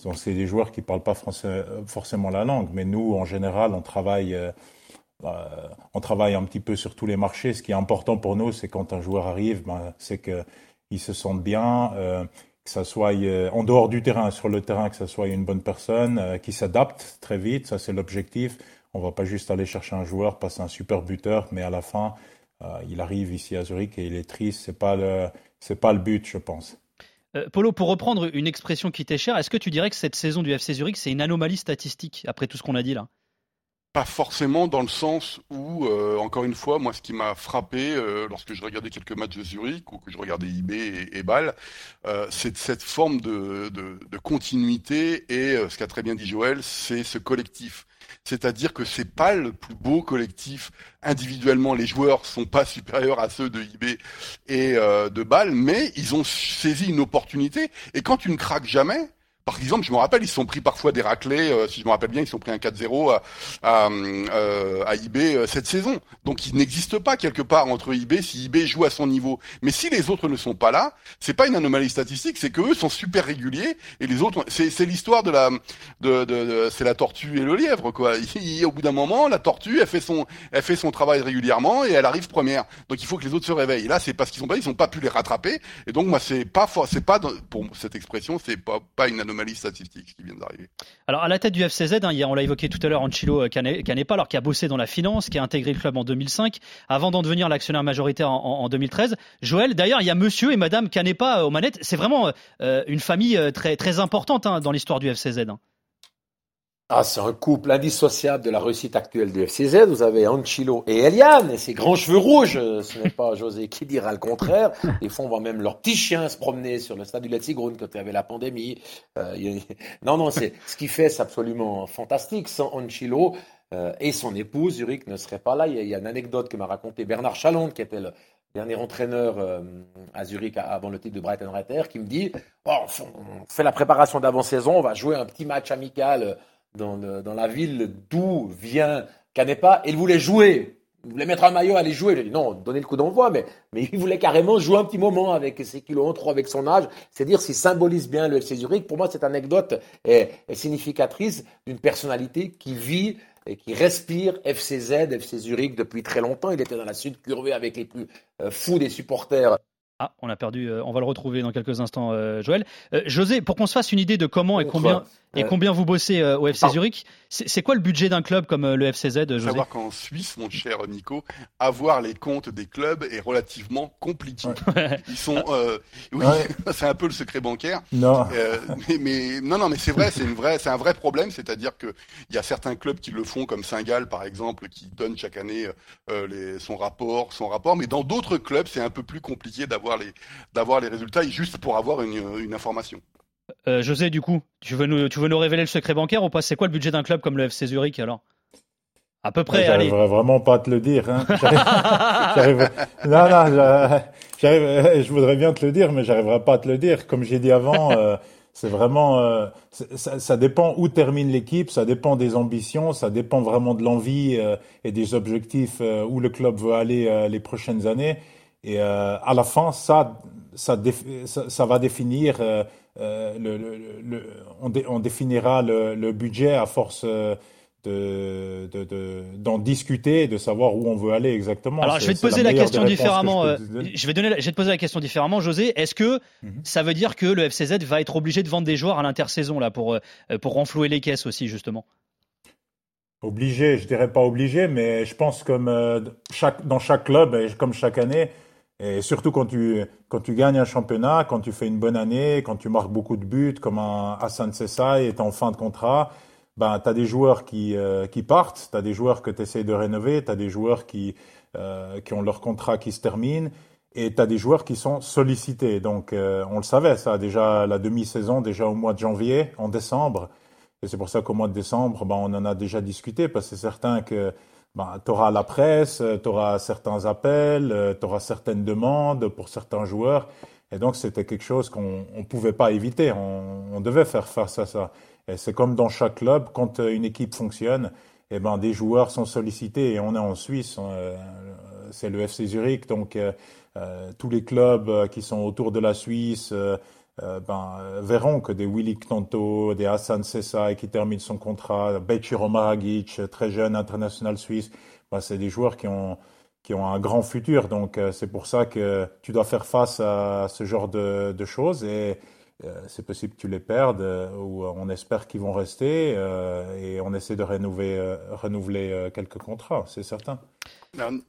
Donc c'est des joueurs qui parlent pas euh, forcément la langue, mais nous en général on travaille. Euh, on travaille un petit peu sur tous les marchés. Ce qui est important pour nous, c'est quand un joueur arrive, ben, c'est qu'il se sente bien, euh, que ça soit en dehors du terrain, sur le terrain, que ça soit une bonne personne, euh, qui s'adapte très vite. Ça, c'est l'objectif. On va pas juste aller chercher un joueur, passer un super buteur, mais à la fin, euh, il arrive ici à Zurich et il est triste. C'est pas le, c'est pas le but, je pense. Euh, Polo, pour reprendre une expression qui t'est chère, est-ce que tu dirais que cette saison du FC Zurich, c'est une anomalie statistique, après tout ce qu'on a dit là? Pas forcément dans le sens où, euh, encore une fois, moi, ce qui m'a frappé euh, lorsque je regardais quelques matchs de Zurich ou que je regardais IB et, et Bâle, euh, c'est cette forme de, de, de continuité et euh, ce qu'a très bien dit Joël, c'est ce collectif. C'est-à-dire que c'est pas le plus beau collectif individuellement. Les joueurs sont pas supérieurs à ceux de IB et euh, de Bâle, mais ils ont saisi une opportunité. Et quand tu ne craques jamais, par exemple, je me rappelle, ils se sont pris parfois des raclés, euh, si je me rappelle bien, ils se sont pris un 4-0 à, à, euh, à, IB euh, cette saison. Donc il n'existe pas quelque part entre IB si IB joue à son niveau. Mais si les autres ne sont pas là, c'est pas une anomalie statistique, c'est que eux sont super réguliers et les autres, c'est l'histoire de la, de, de, de c'est la tortue et le lièvre quoi. Il, au bout d'un moment, la tortue, elle fait son, elle fait son travail régulièrement et elle arrive première. Donc il faut que les autres se réveillent. là, c'est parce qu'ils sont pas, ils ont pas pu les rattraper. Et donc moi, c'est pas, c'est pas pour cette expression, c'est pas pas une anomalie qui d'arriver. Alors à la tête du FCZ, hein, on l'a évoqué tout à l'heure, Anchilo Canepa, alors qui a bossé dans la finance, qui a intégré le club en 2005, avant d'en devenir l'actionnaire majoritaire en, en, en, 2013. Joël, d'ailleurs, il y a Monsieur et Madame Canepa aux manettes. C'est vraiment euh, une famille euh, très très importante hein, dans l'histoire du FCZ. Hein. Ah, c'est un couple indissociable de la réussite actuelle du FCZ. Vous avez Anchilo et Eliane et ses grands cheveux rouges. Ce n'est pas José qui dira le contraire. Des fois, on voit même leurs petits chiens se promener sur le stade du Letzigrund quand il y avait la pandémie. Euh, non, non, c'est ce qui fait, c'est absolument fantastique. Sans Anchilo euh, et son épouse, Zurich ne serait pas là. Il y a, une anecdote que m'a raconté Bernard Chalonde, qui était le dernier entraîneur euh, à Zurich avant le titre de Brighton Reiter, qui me dit on fait la préparation d'avant-saison, on va jouer un petit match amical dans, le, dans la ville d'où vient Canepa, et il voulait jouer. Il voulait mettre un maillot, aller jouer. J'ai dit non, donner le coup d'envoi, mais, mais il voulait carrément jouer un petit moment avec ses kilos en trop, avec son âge. C'est dire s'il symbolise bien le FC Zurich. Pour moi, cette anecdote est, est significatrice d'une personnalité qui vit et qui respire FCZ, FC Zurich depuis très longtemps. Il était dans la sud curvée avec les plus euh, fous des supporters ah, on a perdu. Euh, on va le retrouver dans quelques instants, euh, Joël. José, pour qu'on se fasse une idée de comment et combien et combien vous bossez au FC Zurich, c'est quoi le budget d'un club comme le FCZ, José Savoir qu'en Suisse, mon cher Nico, avoir les comptes des clubs est relativement compliqué. Ouais. Ils sont, oui, ouais. c'est un peu le secret bancaire. Non. mais, mais, non, non, mais c'est vrai, c'est une vraie, c'est un vrai problème. C'est-à-dire que il y a certains clubs qui le font, comme Saint-Gall par exemple, qui donne chaque année les, son rapport, son rapport. Mais dans d'autres clubs, c'est un peu plus compliqué d'avoir les d'avoir les résultats juste pour avoir une, une information. Euh, José, du coup, tu veux, nous, tu veux nous révéler le secret bancaire ou pas? C'est quoi le budget d'un club comme le FC Zurich alors? À peu près, allez. J'arriverai vraiment pas à te le dire. Hein. non, non, je voudrais bien te le dire, mais j'arriverai pas à te le dire. Comme j'ai dit avant, euh, c'est vraiment, euh, ça, ça, dépend où termine l'équipe, ça dépend des ambitions, ça dépend vraiment de l'envie euh, et des objectifs où le club veut aller les prochaines années. Et à la fin, ça, ça, ça, ça va définir, euh, euh, le, le, le, on, dé, on, définira le, budget à force de, de, de, d'en discuter, de savoir où on veut aller exactement. Alors, je vais te poser la, la question différemment. Je, je, vais donner, la, je vais te poser la question différemment, José. Est-ce que mm -hmm. ça veut dire que le FCZ va être obligé de vendre des joueurs à l'intersaison là pour pour renflouer les caisses aussi justement? Obligé, je dirais pas obligé, mais je pense comme chaque, dans chaque club, comme chaque année, et surtout quand tu, quand tu gagnes un championnat, quand tu fais une bonne année, quand tu marques beaucoup de buts, comme un Hassan Sessay est en fin de contrat, ben, tu as des joueurs qui, euh, qui partent, tu as des joueurs que tu essaies de rénover, tu as des joueurs qui, euh, qui ont leur contrat qui se termine, et tu as des joueurs qui sont sollicités. Donc euh, on le savait, ça, déjà la demi-saison, déjà au mois de janvier, en décembre. Et c'est pour ça qu'au mois de décembre, ben, on en a déjà discuté, parce que c'est certain que ben, tu auras la presse, tu auras certains appels, tu auras certaines demandes pour certains joueurs. Et donc, c'était quelque chose qu'on ne pouvait pas éviter. On, on, devait faire face à ça. Et c'est comme dans chaque club, quand une équipe fonctionne, eh ben, des joueurs sont sollicités et on est en Suisse, euh, c'est le FC Zurich, donc euh, euh, tous les clubs qui sont autour de la Suisse ben, verront que des Willy Knonto, des Hassan Sessa qui terminent son contrat, Beciro Maragic, très jeune international suisse, ben, c'est des joueurs qui ont qui ont un grand futur. Donc c'est pour ça que tu dois faire face à ce genre de, de choses et euh, c'est possible que tu les perdes euh, ou on espère qu'ils vont rester euh, et on essaie de renouveler, renouveler quelques contrats, c'est certain.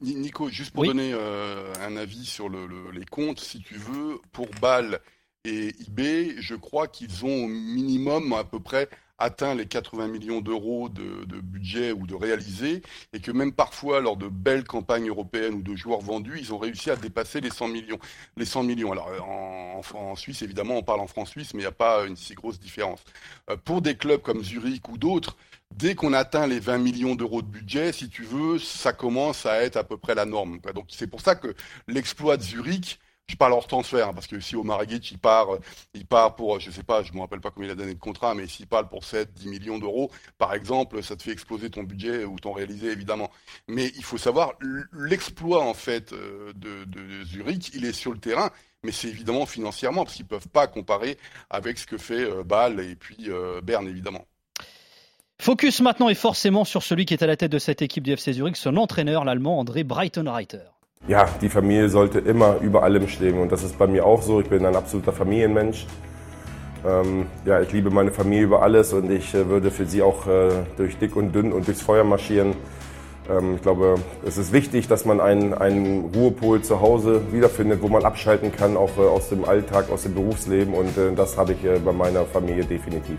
Nico, juste pour donner un avis sur les comptes, si tu veux, pour Bâle et eBay, je crois qu'ils ont au minimum à peu près atteint les 80 millions d'euros de, budget ou de réalisé, et que même parfois, lors de belles campagnes européennes ou de joueurs vendus, ils ont réussi à dépasser les 100 millions. Les 100 millions. Alors, en, en Suisse, évidemment, on parle en francs suisse, mais il n'y a pas une si grosse différence. Euh, pour des clubs comme Zurich ou d'autres, dès qu'on atteint les 20 millions d'euros de budget, si tu veux, ça commence à être à peu près la norme. Donc, c'est pour ça que l'exploit de Zurich, je parle hors transfert, parce que si Omar Aguic, il part, il part pour, je sais pas, je me rappelle pas combien il a donné de contrat, mais s'il parle pour 7, 10 millions d'euros, par exemple, ça te fait exploser ton budget ou ton réalisé, évidemment. Mais il faut savoir, l'exploit, en fait, euh, de, Zurich, il est sur le terrain, mais c'est évidemment financièrement, parce qu'ils peuvent pas comparer avec ce que fait euh, Bâle et puis euh, Berne, évidemment. Focus maintenant est forcément sur celui qui est à la tête de cette équipe du FC Zurich, son entraîneur, l'allemand André Breitenreiter. Ja, die Familie sollte immer über allem stehen und das ist bei mir auch so. Ich bin ein absoluter Familienmensch. Ähm, ja, ich liebe meine Familie über alles und ich äh, würde für sie auch äh, durch dick und dünn und durchs Feuer marschieren. Ähm, ich glaube, es ist wichtig, dass man einen, einen Ruhepol zu Hause wiederfindet, wo man abschalten kann, auch äh, aus dem Alltag, aus dem Berufsleben und äh, das habe ich äh, bei meiner Familie definitiv.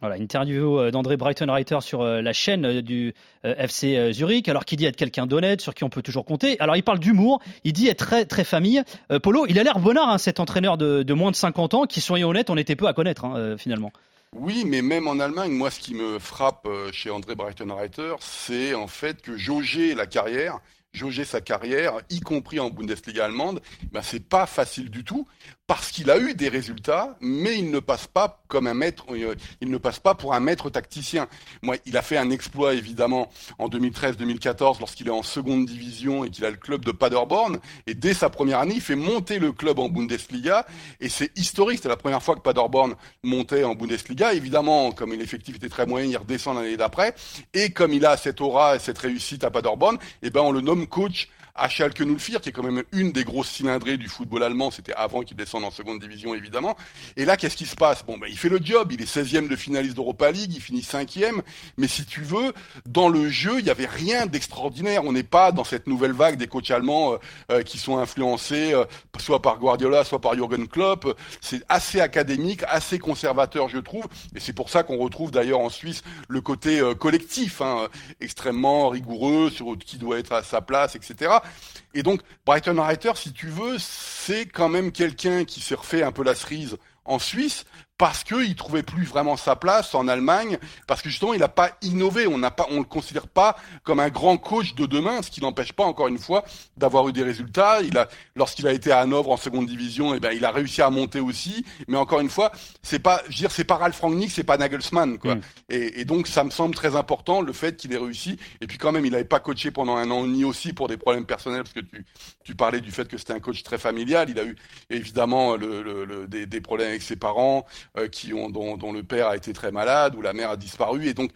Voilà, interview euh, d'André Brighton-Reiter sur euh, la chaîne euh, du FC Zurich, alors qu'il dit être quelqu'un d'honnête, sur qui on peut toujours compter. Alors il parle d'humour, il dit être très très famille. Polo, il a l'air bonnard, hein, cet entraîneur de, moins de 50 ans, qui soyons honnêtes, on était peu à connaître hein, finalement. Oui, mais même en Allemagne, moi ce qui me frappe chez André Brighton-Reiter, c'est en fait que jauger la carrière, jauger sa carrière, y compris en Bundesliga allemande, ben c'est pas facile du tout parce qu'il a eu des résultats, mais il ne passe pas comme un maître, euh, il ne passe pas pour un maître tacticien. Moi, il a fait un exploit évidemment en 2013-2014 lorsqu'il est en seconde division et qu'il a le club de Paderborn. Et dès sa première année, il fait monter le club en Bundesliga et c'est historique. C'est la première fois que Paderborn montait en Bundesliga. Évidemment, comme l'effectif était très moyen, il redescend l'année d'après. Et comme il a cette aura et cette réussite à Paderborn, eh ben on le nomme coach à Schalke qui est quand même une des grosses cylindrées du football allemand. C'était avant qu'il descende en seconde division, évidemment. Et là, qu'est-ce qui se passe? Bon, ben, il fait le job. Il est 16e de finaliste d'Europa League. Il finit 5e. Mais si tu veux, dans le jeu, il n'y avait rien d'extraordinaire. On n'est pas dans cette nouvelle vague des coachs allemands euh, euh, qui sont influencés euh, soit par Guardiola, soit par Jürgen Klopp. C'est assez académique, assez conservateur, je trouve. Et c'est pour ça qu'on retrouve d'ailleurs en Suisse le côté collectif, hein, extrêmement rigoureux sur qui doit être à sa place, etc. Et donc, Brighton Writer, si tu veux, c'est quand même quelqu'un qui s'est refait un peu la cerise en Suisse, parce qu'il trouvait plus vraiment sa place en Allemagne, parce que justement il n'a pas innové, on n'a pas, on le considère pas comme un grand coach de demain, ce qui n'empêche pas encore une fois d'avoir eu des résultats. Il a, lorsqu'il a été à Hanovre en seconde division, et eh ben il a réussi à monter aussi, mais encore une fois, c'est pas, je veux dire, c'est pas Ralf Rangnick, c'est pas Nagelsmann, quoi. Mm. Et, et, donc ça me semble très important le fait qu'il ait réussi. Et puis quand même, il n'avait pas coaché pendant un an ni aussi pour des problèmes personnels, parce que tu, tu parlais du fait que c'était un coach très familial. Il a eu évidemment le, le, des, des problèmes avec ses parents. Euh, qui ont, dont, dont, le père a été très malade ou la mère a disparu. Et donc,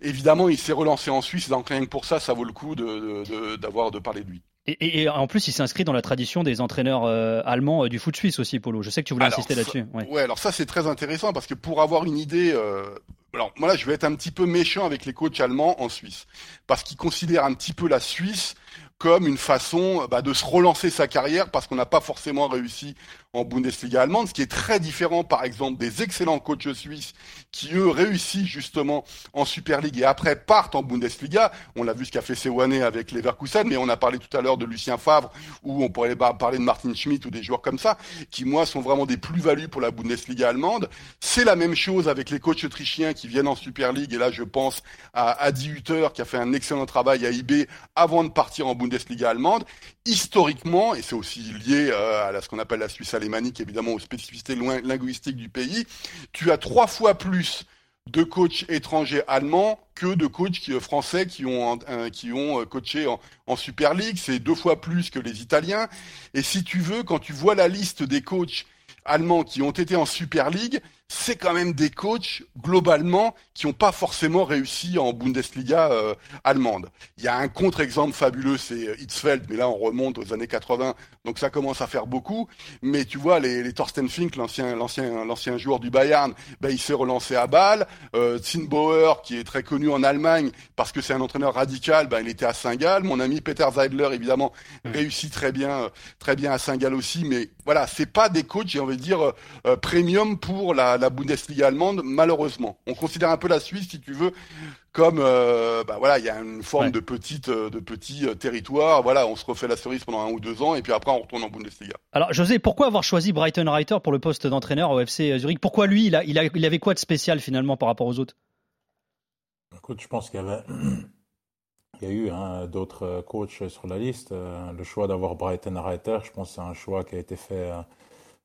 évidemment, il s'est relancé en Suisse. Donc, rien que pour ça, ça vaut le coup d'avoir de, de, parler de lui. Et, et, en plus, il s'inscrit dans la tradition des entraîneurs euh, allemands euh, du foot suisse aussi, Polo. Je sais que tu voulais insister là-dessus. Ouais. alors ça, c'est très intéressant parce que pour avoir une idée, euh, alors moi là, je vais être un petit peu méchant avec les coachs allemands en Suisse parce qu'ils considèrent un petit peu la Suisse comme une façon bah, de se relancer sa carrière parce qu'on n'a pas forcément réussi en Bundesliga allemande, ce qui est très différent par exemple des excellents coachs suisses qui eux réussissent justement en Super League et après partent en Bundesliga. On l'a vu ce qu'a fait Sewane avec Leverkusen, mais on a parlé tout à l'heure de Lucien Favre ou on pourrait parler de Martin Schmidt ou des joueurs comme ça qui moi sont vraiment des plus-values pour la Bundesliga allemande. C'est la même chose avec les coachs autrichiens qui viennent en Super League et là je pense à Adi Hutter qui a fait un excellent travail à IB avant de partir en Bundesliga allemande. Historiquement, et c'est aussi lié euh, à ce qu'on appelle la Suisse allemande, alémanique évidemment aux spécificités linguistiques du pays, tu as trois fois plus de coachs étrangers allemands que de coachs qui, français qui ont, qui ont coaché en, en Super League. C'est deux fois plus que les Italiens. Et si tu veux, quand tu vois la liste des coachs allemands qui ont été en Super League, c'est quand même des coachs globalement qui n'ont pas forcément réussi en Bundesliga euh, allemande. Il y a un contre-exemple fabuleux, c'est Hitzfeld, mais là on remonte aux années 80, donc ça commence à faire beaucoup. Mais tu vois, les, les Thorsten Fink, l'ancien l'ancien l'ancien joueur du Bayern, ben il s'est relancé à Bâle. Euh, Zinbauer, qui est très connu en Allemagne parce que c'est un entraîneur radical, ben il était à Saint-Gall. Mon ami Peter Zeidler, évidemment, réussit très bien très bien à Saint-Gall aussi. Mais voilà, c'est pas des coachs, j'ai envie de dire euh, premium pour la la, Bundesliga allemande, malheureusement. On considère un peu la Suisse, si tu veux, comme euh, bah voilà, il y a une forme de petite, euh, de petit euh, territoire. Voilà, on se refait la cerise pendant un ou deux ans, et puis après on retourne en Bundesliga. Alors José, pourquoi avoir choisi Brighton Reiter pour le poste d'entraîneur au FC Zurich? Pourquoi lui, il, a, il, a, il avait quoi de spécial finalement par rapport aux autres? Écoute, je pense qu'il y avait il y a eu hein, d'autres coachs sur la liste. Le choix d'avoir Brighton Reiter, je pense que c'est un choix qui a été fait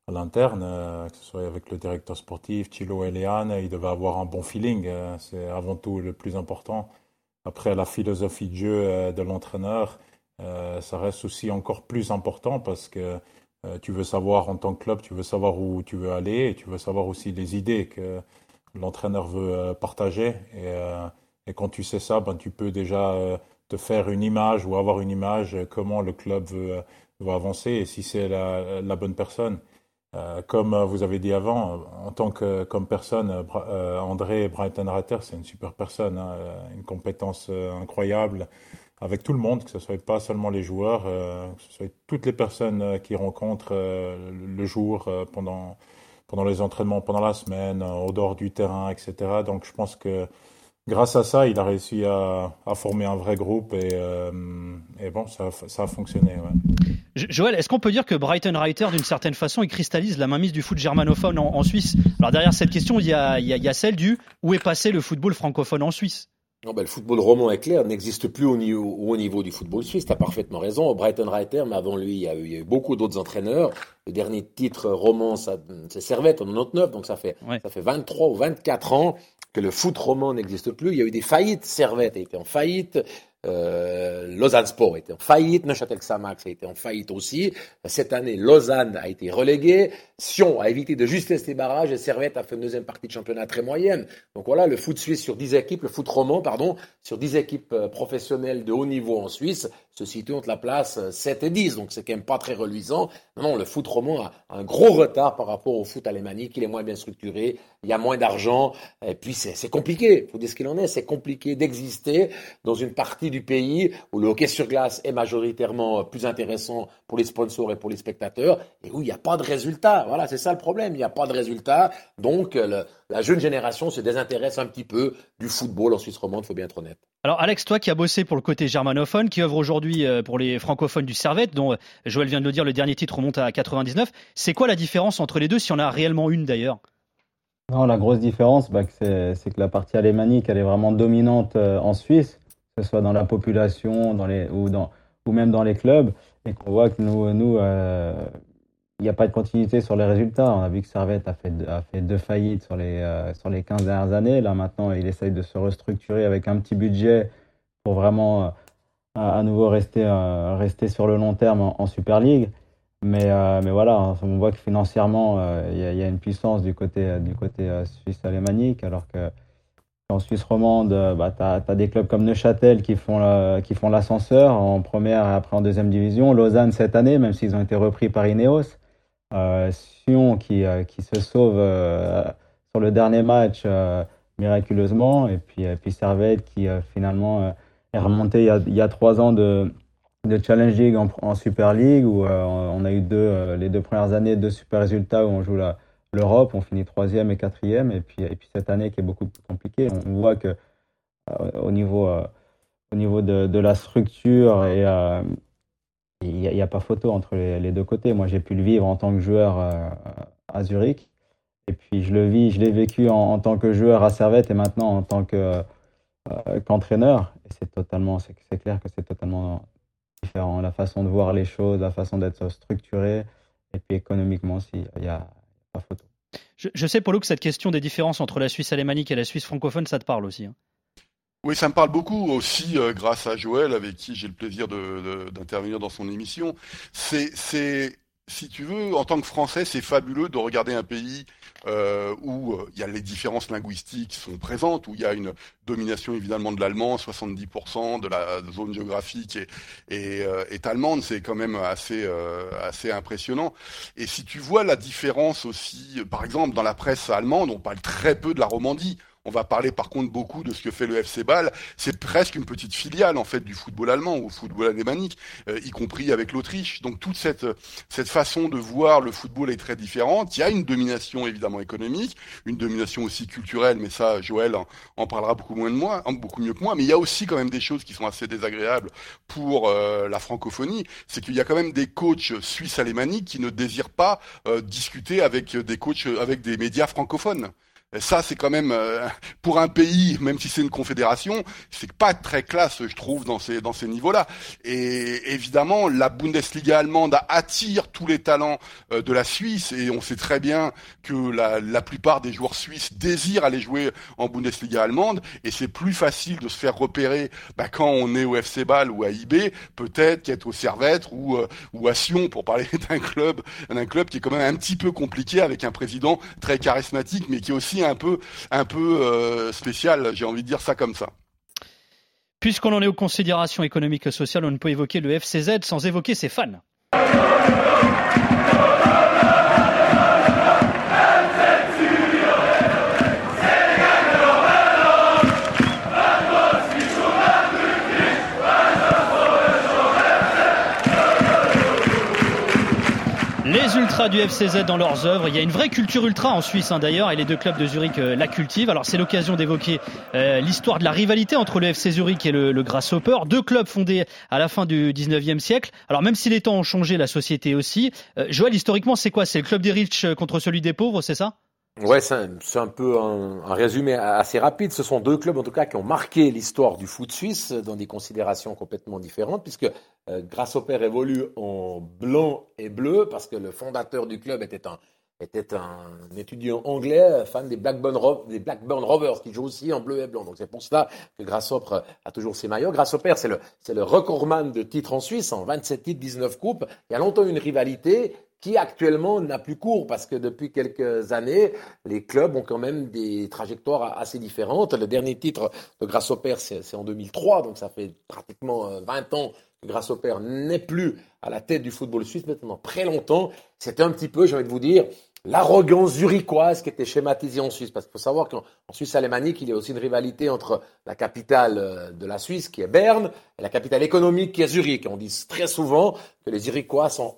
à l'interne, euh, que ce soit avec le directeur sportif, Thilo Eliane, il devait avoir un bon feeling. Euh, c'est avant tout le plus important. Après, la philosophie de jeu euh, de l'entraîneur, ça reste aussi encore plus important parce que tu veux savoir en tant que club, tu veux savoir où tu veux aller et tu veux savoir aussi les idées que l'entraîneur veut partager. Et, quand tu sais ça, ben, tu peux déjà te faire une image ou avoir une image comment le club veut, avancer et si c'est la bonne personne. Euh, comme vous avez dit avant, en tant que comme personne, euh, André Brighton Ratter, c'est une super personne, hein, une compétence euh, incroyable avec tout le monde, que ce soit pas seulement les joueurs, que ce soit toutes les personnes qui rencontrent le jour pendant pendant les entraînements, pendant la semaine, au dehors du terrain, etc. Donc je pense que grâce à ça, il a réussi à, former un vrai groupe et, bon, ça, a fonctionné. Joël, est-ce qu'on peut dire que Brighton Reiter, d'une certaine façon, il cristallise la mainmise du foot germanophone en, Suisse? Alors derrière cette question, il y, a, il, y a, celle du où est passé le football francophone en Suisse? Non, ben, le football roman est clair, n'existe plus au niveau, au niveau du football suisse. Tu as parfaitement raison. Brighton Reiter, mais avant lui, il y a eu, beaucoup d'autres entraîneurs. Le dernier titre roman, c'est Servette en 99, donc ça fait, ça fait 23 ou 24 ans que le foot roman n'existe plus. Il y a eu des faillites. Servette a été en faillite. Euh, Lausanne Sport était en faillite, Neuchâtel Xamax a été en faillite aussi. Cette année, Lausanne a été reléguée. Sion a évité de justesse les barrages et Servette a fait une deuxième partie de championnat très moyenne. Donc voilà, le foot suisse sur 10 équipes, le foot roman, pardon, sur 10 équipes euh, professionnelles de haut niveau en Suisse, se situe entre la place 7 euh, et 10. Donc c'est quand même pas très reluisant. Non, le foot roman a un gros retard par rapport au foot alémanique. Il est moins bien structuré, il y a moins d'argent. Et puis c'est compliqué, il faut dire ce qu'il en est. C'est compliqué d'exister dans une partie du pays où le hockey sur glace est majoritairement euh, plus intéressant pour les sponsors et pour les spectateurs et où il n'y a pas de résultat. Voilà, c'est ça le problème. Il n'y a pas de résultat. Donc euh, la jeune génération se désintéresse un petit peu du football en Suisse romande, faut bien être honnête. Alors Alex, toi qui as bossé pour le côté germanophone, qui œuvre aujourd'hui euh, pour les francophones du Servette, dont euh, Joël vient de le dire, le dernier titre remonte à 99, c'est quoi la différence entre les deux, si on a réellement une d'ailleurs? Non, la grosse différence, bah, c'est que la partie alémanique, elle est vraiment dominante euh, en Suisse, que ce soit dans la population dans les, ou, dans, ou même dans les clubs, et qu'on voit que nous, nous il n'y a pas de continuité sur les résultats. On a vu que Servette a fait, a fait deux faillites sur les, euh, sur les 15 dernières années. Là, maintenant, il essaye de se restructurer avec un petit budget pour vraiment euh, à nouveau rester, euh, rester sur le long terme en, Super League. Mais, mais voilà, on voit que financièrement, il y, a une puissance du côté, du côté suisse alémanique, alors que en Suisse romande, bah, tu as, des clubs comme Neuchâtel qui font, qui font l'ascenseur en première et après en deuxième division. Lausanne cette année, même s'ils ont été repris par Ineos. Euh, Sion qui, euh, qui se sauve euh, sur le dernier match miraculeusement, et puis, puis Servette qui finalement est remonté il y, a, il y a trois ans de, de Challenge League en, Super League où on a eu deux, les deux premières années deux super résultats où on joue l'Europe, on finit troisième et quatrième. Et puis, et puis cette année qui est beaucoup plus compliquée, on voit que au niveau, au niveau de, de la structure et, il n'y a, pas photo entre les, deux côtés. Moi, j'ai pu le vivre en tant que joueur euh, à Zurich. Et puis, je le vis, je l'ai vécu en, tant que joueur à Servette et maintenant en tant euh, qu'entraîneur. et c'est totalement, c'est clair que c'est totalement différent. La façon de voir les choses, la façon d'être structuré et puis économiquement aussi, il n'y a pas photo. Je, je, sais, Paulo, que cette question des différences entre la Suisse alémanique et la Suisse francophone, ça te parle aussi. Hein. Oui, ça me parle beaucoup aussi euh, grâce à Joël, avec qui j'ai le plaisir d'intervenir dans son émission. C'est si tu veux, en tant que Français, c'est fabuleux de regarder un pays euh, où euh, il y a les différences linguistiques sont présentes, où il y a une domination évidemment de l'allemand, 70% de la zone géographique est, est, euh, est allemande, c'est quand même assez, euh, assez impressionnant. Et si tu vois la différence aussi, par exemple, dans la presse allemande, on parle très peu de la Romandie. On va parler par contre beaucoup de ce que fait le FC Bâle. C'est presque une petite filiale en fait du football allemand ou football alémanique, euh, y compris avec l'Autriche. Donc toute cette cette façon de voir le football est très différente. Il y a une domination évidemment économique, une domination aussi culturelle, mais ça Joël en, parlera beaucoup moins de moi, beaucoup mieux que moi. Mais il y a aussi quand même des choses qui sont assez désagréables pour euh, la francophonie. C'est qu'il y a quand même des coachs suisses alémaniques qui ne désirent pas euh, discuter avec des coachs avec des médias francophones. Ça, c'est quand même euh, pour un pays, même si c'est une confédération, c'est pas très classe, je trouve, dans ces dans ces niveaux-là. Et évidemment, la Bundesliga allemande attire tous les talents euh, de la Suisse, et on sait très bien que la, la plupart des joueurs suisses désirent aller jouer en Bundesliga allemande, et c'est plus facile de se faire repérer bah, quand on est au FC Bâle ou à IB, peut-être qu'être au Servette ou euh, ou à Sion, pour parler d'un club d'un club qui est quand même un petit peu compliqué avec un président très charismatique, mais qui est aussi un peu, un euh, spécial, j'ai envie de dire ça comme ça. Puisqu'on en est aux considérations économiques et sociales, on ne peut évoquer le FCZ sans évoquer ses fans. Du FCZ dans leurs œuvres. Il y a une vraie culture ultra en Suisse hein, d'ailleurs et les deux clubs de Zurich euh, la cultivent. Alors c'est l'occasion d'évoquer euh, l'histoire de la rivalité entre le FC Zurich et le, le Grasshopper. Deux clubs fondés à la fin du 19e siècle. Alors même si les temps ont changé, la société aussi. Euh, Joël, historiquement c'est quoi? C'est le club des riches contre celui des pauvres, c'est ça? Ouais, c'est un, peu un, résumé assez rapide. Ce sont deux clubs, en tout cas, qui ont marqué l'histoire du foot suisse dans des considérations complètement différentes, puisque euh, évolue en blanc et bleu, parce que le fondateur du club était un, était un étudiant anglais, fan des Blackburn, des Blackburn Rovers, qui joue aussi en bleu et blanc. Donc c'est pour cela que Grasshopper a toujours ses maillots. Grasshopper, c'est le, c'est le recordman de titres en Suisse, en 27 titres, 19 coupes. Il y a longtemps une rivalité qui actuellement n'a plus cours parce que depuis quelques années, les clubs ont quand même des trajectoires assez différentes. Le dernier titre de Grasshopper, c'est en 2003, donc ça fait pratiquement 20 ans que Grasshopper n'est plus à la tête du football suisse, maintenant très longtemps. C'était un petit peu, j'ai envie de vous dire, l'arrogance zurichoise qui était schématisée en Suisse. Parce qu'il faut savoir qu'en Suisse alémanique, il y a aussi une rivalité entre la capitale de la Suisse, qui est Berne, et la capitale économique, qui est Zurich. On dit très souvent que les Zurichois sont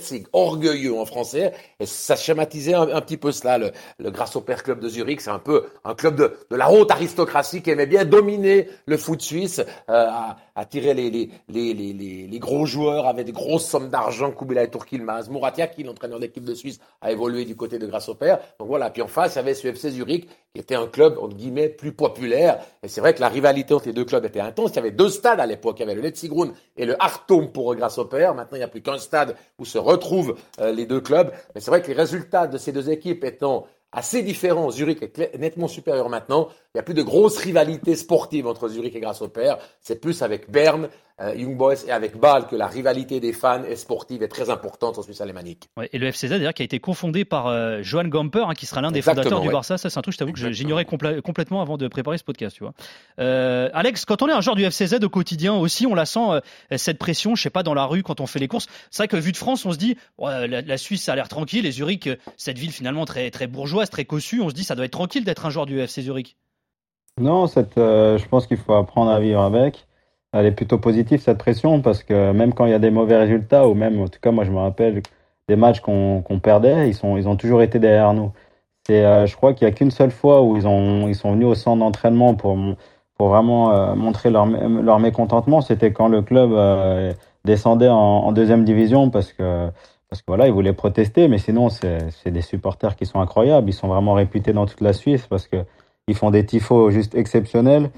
c'est orgueilleux en français, et ça schématisait un, petit peu cela. Le, le Grasshopper Club de Zurich, c'est un peu un club de, de, la haute aristocratie qui aimait bien dominer le foot suisse, euh, attirer les, les, les, les, les gros joueurs, avec des grosses sommes d'argent, Kubilay Turkilmaz, Mouratiaki, l'entraîneur d'équipe de Suisse, a évolué du côté de Grasshopper. Donc voilà, puis en face, il y avait ce FC Zurich, qui était un club, entre guillemets, plus populaire. Et c'est vrai que la rivalité entre les deux clubs était intense. Il y avait deux stades à l'époque. Il y avait le Letzigrund et le Hartum pour Grasshopper. Maintenant, il n'y a plus qu'un stade où se retrouvent euh, les deux clubs. Mais c'est vrai que les résultats de ces deux équipes étant assez différents, Zurich est nettement supérieur maintenant. Il n'y a plus de grosses rivalités sportives entre Zurich et Grasshopper. C'est plus avec Berne, euh, Young Boys et avec Bâle que la rivalité des fans et sportive est très importante en Suisse alémanique. Ouais, et le FCZ d'ailleurs qui a été confondé par euh, Johan Gamper, hein, qui sera l'un des Exactement, fondateurs ouais. du Barça. Ça, c'est un truc, je t'avoue, que j'ignorais compl complètement avant de préparer ce podcast. Tu vois. Euh, Alex, quand on est un joueur du FCZ au quotidien aussi, on la sent euh, cette pression. Je sais pas dans la rue quand on fait les courses. C'est vrai que vu de France, on se dit la, Suisse ça a l'air tranquille et Zurich, euh, cette ville finalement très très bourgeoise, très cossue. On se dit ça doit être tranquille d'être un joueur du FC Zurich. Non, cette, euh, je pense qu'il faut apprendre à vivre avec. Elle est plutôt positive cette pression parce que même quand il y a des mauvais résultats ou même en tout cas moi je me rappelle des matchs qu'on qu perdait, ils sont ils ont toujours été derrière nous. Euh, je crois qu'il y a qu'une seule fois où ils ont ils sont venus au centre d'entraînement pour pour vraiment euh, montrer leur leur mécontentement, c'était quand le club euh, descendait en, en, deuxième division parce que parce que voilà, ils voulaient protester mais sinon c'est des supporters qui sont incroyables, ils sont vraiment réputés dans toute la Suisse parce que ils font des tifos juste exceptionnels.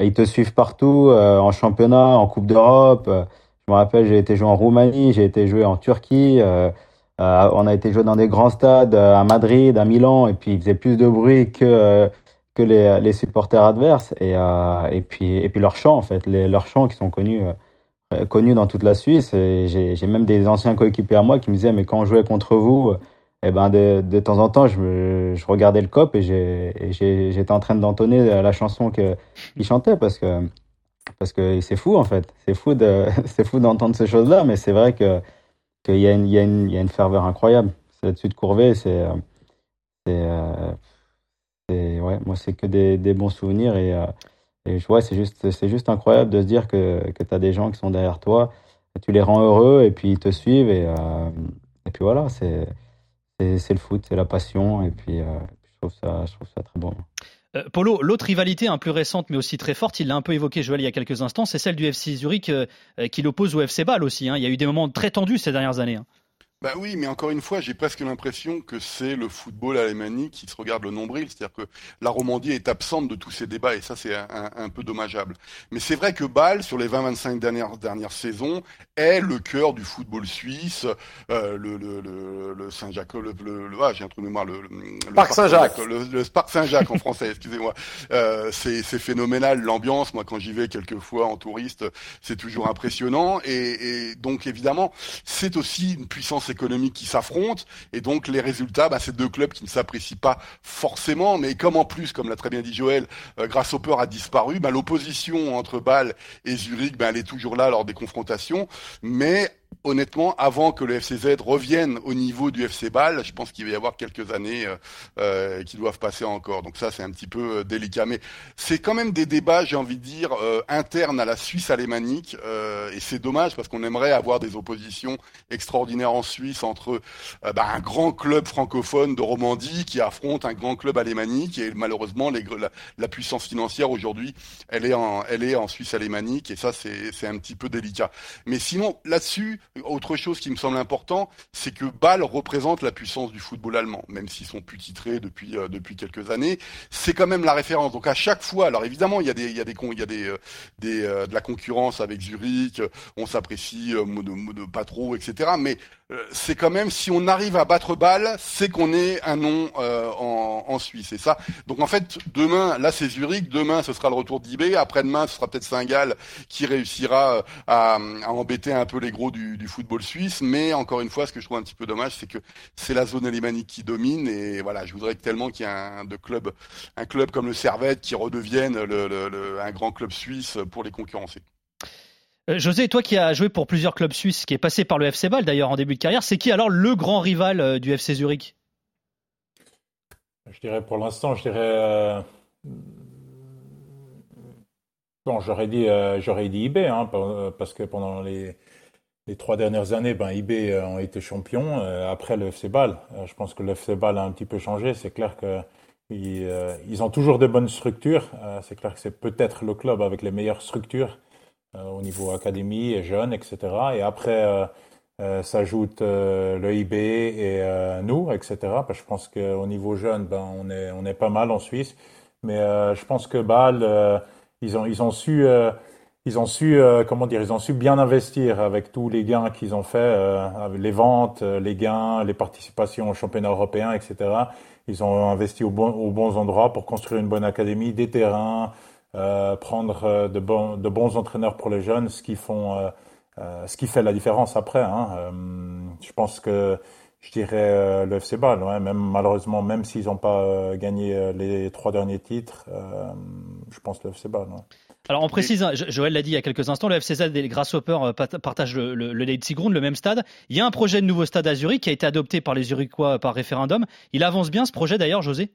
Ils te suivent partout, euh, en championnat, en Coupe d'Europe. je me rappelle, j'ai été joué en Roumanie, j'ai été joué en Turquie. Euh, on a été joué dans des grands stades à Madrid, à Milan, et puis il faisait plus de bruit que que les, les supporters adverses et, puis et puis leurs chants en fait, les, leurs chants qui sont connus connus dans toute la Suisse. J'ai même des anciens coéquipiers à moi qui me disaient mais quand on jouait contre vous et eh ben de, de, temps en temps, je, me, je regardais le cop et j'étais en train d'entonner la chanson qu'il chantait parce que parce que c'est fou en fait. C'est fou de c'est fou d'entendre ces choses-là, mais c'est vrai que qu'il y, a une, il y, y a une ferveur incroyable. C'est là-dessus de Courvet, c'est c'est ouais, moi c'est que des, des, bons souvenirs et, et ouais, c'est juste c'est juste incroyable de se dire que que tu as des gens qui sont derrière toi, tu les rends heureux et puis ils te suivent et et puis voilà, c'est c'est le foot, c'est la passion, et puis euh, je, trouve ça, très bon. Euh, Polo, l'autre rivalité un plus récente mais aussi très forte, il l'a un peu évoqué Joël il y a quelques instants, c'est celle du FC Zurich euh, qui l'oppose au FC Bâle aussi. Hein. Il y a eu des moments très tendus ces dernières années. Hein. Bah oui, mais encore une fois, j'ai presque l'impression que c'est le football alémanique qui se regarde le nombril, c'est-à-dire que la Romandie est absente de tous ces débats et ça c'est un, peu dommageable. Mais c'est vrai que Bâle, sur les 20-25 dernières, dernières saisons, est le cœur du football suisse, euh, le, le, le, le Saint-Jacques, le, le, ah, j'ai un trou de mémoire, le, le Parc Saint-Jacques, le, le Parc Saint-Jacques en français, excusez-moi. Euh, c'est, c'est phénoménal l'ambiance. Moi, quand j'y vais quelques fois en touriste, c'est toujours impressionnant et, et donc évidemment, c'est aussi une puissance économiques qui s'affrontent. Et donc les résultats, bah, c'est deux clubs qui ne s'apprécient pas forcément, mais comme en plus, comme l'a très bien dit Joël, euh, Grasshopper a disparu, bah, l'opposition entre Bâle et Zurich, bah, elle est toujours là lors des confrontations, mais honnêtement, avant que le FCZ revienne au niveau du FC Bâle, je pense qu'il va y avoir quelques années euh, euh, qui doivent passer encore. Donc ça, c'est un petit peu euh, délicat. Mais c'est quand même des débats, j'ai envie de dire, euh, internes à la Suisse alémanique. et c'est dommage parce qu'on aimerait avoir des oppositions extraordinaires en Suisse entre bah, un grand club francophone de Romandie qui affronte un grand club alémanique. Et malheureusement, la, puissance financière aujourd'hui, elle est en, elle est en Suisse alémanique. Et ça, c'est un petit peu délicat. Mais sinon, là-dessus, autre chose qui me semble important, c'est que Bâle représente la puissance du football allemand, même s'ils sont plus titrés depuis euh, depuis quelques années. C'est quand même la référence. Donc à chaque fois, alors évidemment, il y a des il y a des il y a des, euh, des euh, de la concurrence avec Zurich, on s'apprécie de, pas trop, etc. Mais c'est quand même si on arrive à battre Bâle, c'est qu'on est un nom en, en Suisse. Et ça? Donc en fait, demain, là c'est Zurich, demain ce sera le retour d'IB, après-demain ce sera peut-être Saint-Gall qui réussira à, à embêter un peu les gros du football suisse. Mais encore une fois, ce que je trouve un petit peu dommage, c'est que c'est la zone alémanique qui domine. Et voilà, je voudrais tellement qu'il y ait un, de club, un club comme le Servette qui redevienne un grand club suisse pour les concurrencer. Euh, José, toi qui as joué pour plusieurs clubs suisses, qui est passé par le FC Bâle d'ailleurs en début de carrière, c'est qui alors le grand rival euh, du FC Zurich? Je dirais pour l'instant, je dirais. Euh, bon, j'aurais dit, dit IB, hein, parce que pendant les, les trois dernières années, ben, euh, ont été champions. Après le FC Bâle, je pense que le FC Bâle a un petit peu changé. C'est clair que ils, ont toujours de bonnes structures. c'est clair que c'est peut-être le club avec les meilleures structures au niveau académie et jeunes, etc. Et après s'ajoute le IB et nous, etc. Parce que je pense qu'au niveau jeune, ben, on est on est pas mal en Suisse. Mais je pense que Bâle, ils ont ils ont su ils ont su, euh, comment dire, ils ont su bien investir avec tous les gains qu'ils ont fait, euh, les ventes, euh, les gains, les participations au championnat européen, etc. Ils ont investi au bon, aux bons endroits pour construire une bonne académie, des terrains, euh, prendre de, bons, de bons entraîneurs pour les jeunes, ce qui qui fait la différence après. Hein. je pense que je dirais le FC Bâle, même malheureusement, même s'ils n'ont pas gagné les trois derniers titres, je pense le FC Bâle. Alors on précise, Joël l'a dit il y a quelques instants, le FCZ et les Grasshopper euh, partagent le, le, le le même stade. Il y a un projet de nouveau stade à Zurich qui a été adopté par les Zurichois par référendum. Il avance bien ce projet d'ailleurs, José?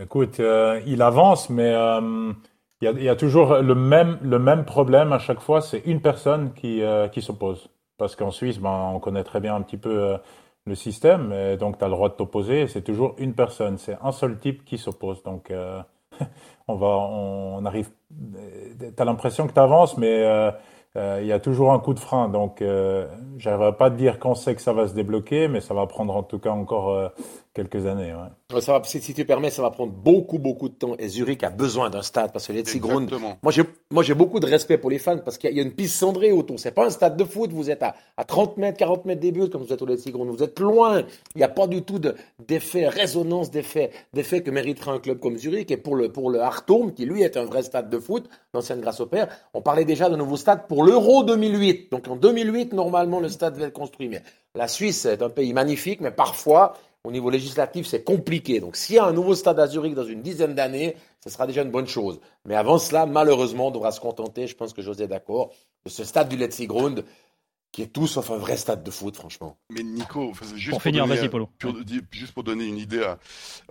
Écoute, euh, il avance, mais euh, il, y a, toujours le même, le même problème à chaque fois, c'est une personne qui, qui s'oppose. Parce qu'en Suisse, ben, on connaît très bien un petit peu le système, donc tu as le droit de t'opposer, c'est toujours une personne, c'est un seul type qui s'oppose. Donc on va, on arrive. T'as l'impression que tu avances, mais euh, euh, il y a toujours un coup de frein. Donc, j'arriverai pas à te dire quand c'est que ça va se débloquer, mais ça va prendre en tout cas encore euh, quelques années. Ouais. Ça va, si, si, tu permets, ça va prendre beaucoup, beaucoup de temps. Et Zurich a besoin d'un stade parce que les Tsigrund. Moi, j'ai, moi, j'ai beaucoup de respect pour les fans parce qu'il y, a une piste cendrée autour. C'est pas un stade de foot. Vous êtes à, à 30 mètres, 40 mètres des buts comme vous êtes au Letzigrund. Vous êtes loin. Il n'y a pas du tout de, d'effet résonance, d'effet, d'effet que mériterait un club comme Zurich. Et pour le, pour le Hartum, qui lui est un vrai stade de foot, l'ancienne grâce au père, on parlait déjà de nouveau stade pour l'Euro 2008. Donc en 2008, normalement, le stade va être construit. Mais la Suisse est un pays magnifique, mais parfois, au niveau législatif, c'est compliqué. Donc, s'il y a un nouveau stade à Zurich dans une dizaine d'années, ce sera déjà une bonne chose. Mais avant cela, malheureusement, on devra se contenter, je pense que José est d'accord, de ce stade du Letzigrund qui est tout sauf un vrai stade de foot, franchement. Mais Nico, juste pour, finir, vas-y, Polo. juste pour donner une idée à,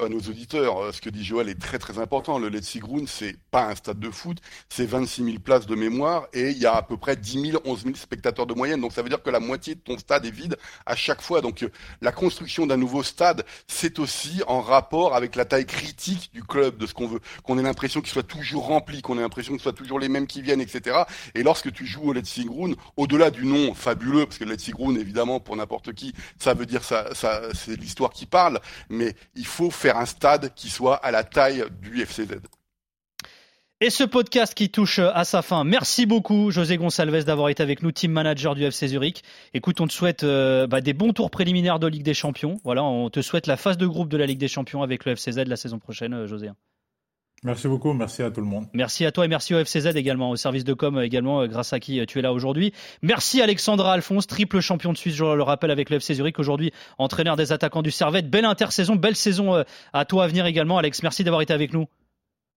nos auditeurs, euh, ce que dit Joël est très très important. Le Letzigrund, c'est pas un stade de foot, c'est 26 000 places de mémoire et il y a à peu près 10 000, 11 000 spectateurs de moyenne. Donc ça veut dire que la moitié de ton stade est vide à chaque fois. Donc euh, la construction d'un nouveau stade, c'est aussi en rapport avec la taille critique du club, de ce qu'on veut, qu'on ait l'impression qu'il soit toujours rempli, qu'on ait l'impression que ce soit toujours les mêmes qui viennent, etc. Et lorsque tu joues au Letzigrund, au-delà du nom, fabuleux, parce que Let's Groon, évidemment, pour n'importe qui, ça veut dire ça, c'est l'histoire qui parle, mais il faut faire un stade qui soit à la taille du FCZ. Et ce podcast qui touche à sa fin. Merci beaucoup, José Gonçalves, d'avoir été avec nous, team manager du FC Zurich. Écoute, on te souhaite euh, bah, des bons tours préliminaires de Ligue des Champions. Voilà, on te souhaite la phase de groupe de la Ligue des Champions avec le FCZ la saison prochaine, euh, José. Merci beaucoup, merci à tout le monde. Merci à toi et merci au FCZ également, au service de com également, euh, grâce à qui euh, tu es là aujourd'hui. Merci Alexandra Alphonse, triple champion de Suisse, je le rappelle, avec le FC Zurich aujourd'hui, entraîneur des attaquants du Servette. Belle intersaison, belle saison euh, à toi à venir également. Alex, merci d'avoir été avec nous.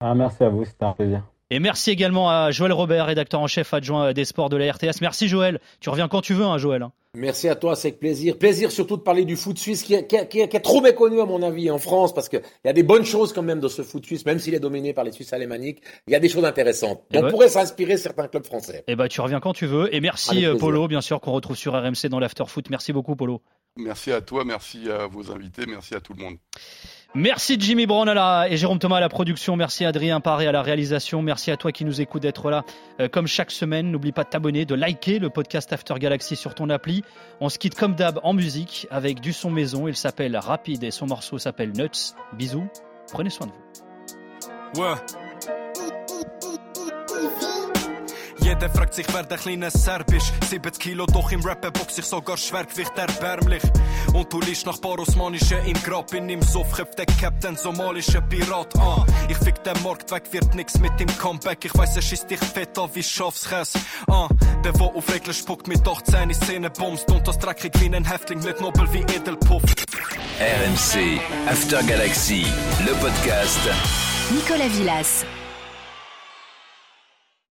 Ah, merci à vous, c'était un plaisir. Et merci également à Joël Robert, rédacteur en chef adjoint des sports de la RTS. Merci Joël. Tu reviens quand tu veux, hein, Joël. Merci à toi, c'est avec plaisir. Plaisir surtout de parler du foot suisse qui est, trop méconnu à mon avis en France parce qu'il y a des bonnes choses quand même dans ce foot suisse, même s'il est dominé par les Suisses alémaniques. Il y a des choses intéressantes. Eh on ben- pourrait s'inspirer certains clubs français. Et eh bah ben, tu reviens quand tu veux. Et merci euh, Polo, bien sûr, qu'on retrouve sur RMC dans l'after foot. Merci beaucoup Polo. Merci à toi, merci à vos invités, merci à tout le monde. Merci Jimmy Brown et Jérôme Thomas à la production. Merci Adrien Paré à la réalisation. Merci à toi qui nous écoute d'être là euh, comme chaque semaine. N'oublie pas de t'abonner, de liker le podcast After Galaxy sur ton appli. On se quitte comme d'hab en musique avec du son maison. Il s'appelle Rapide et son morceau s'appelle Nuts. Bisous. Prenez soin de vous. Jeder fragt sich, wer der kleine Serb ist. 70 Kilo, doch im Rappen box ich sogar Schwergewicht erbärmlich. Und du liest nach paar Osmanischen im Grab, bin im Sof, köpft der Captain, somalischer Pirat an. Ah, ich fick den Markt weg, wird nix mit dem Comeback. Ich weiss, er schießt dich fett an wie Schafskäse. Ah, der, wo auf Regeln spuckt mit 18 in Szene bombst und das dreckig wie ein Häftling, nicht nobel wie Edelpuff. RMC, After Galaxy, le podcast. Nicolas Villas.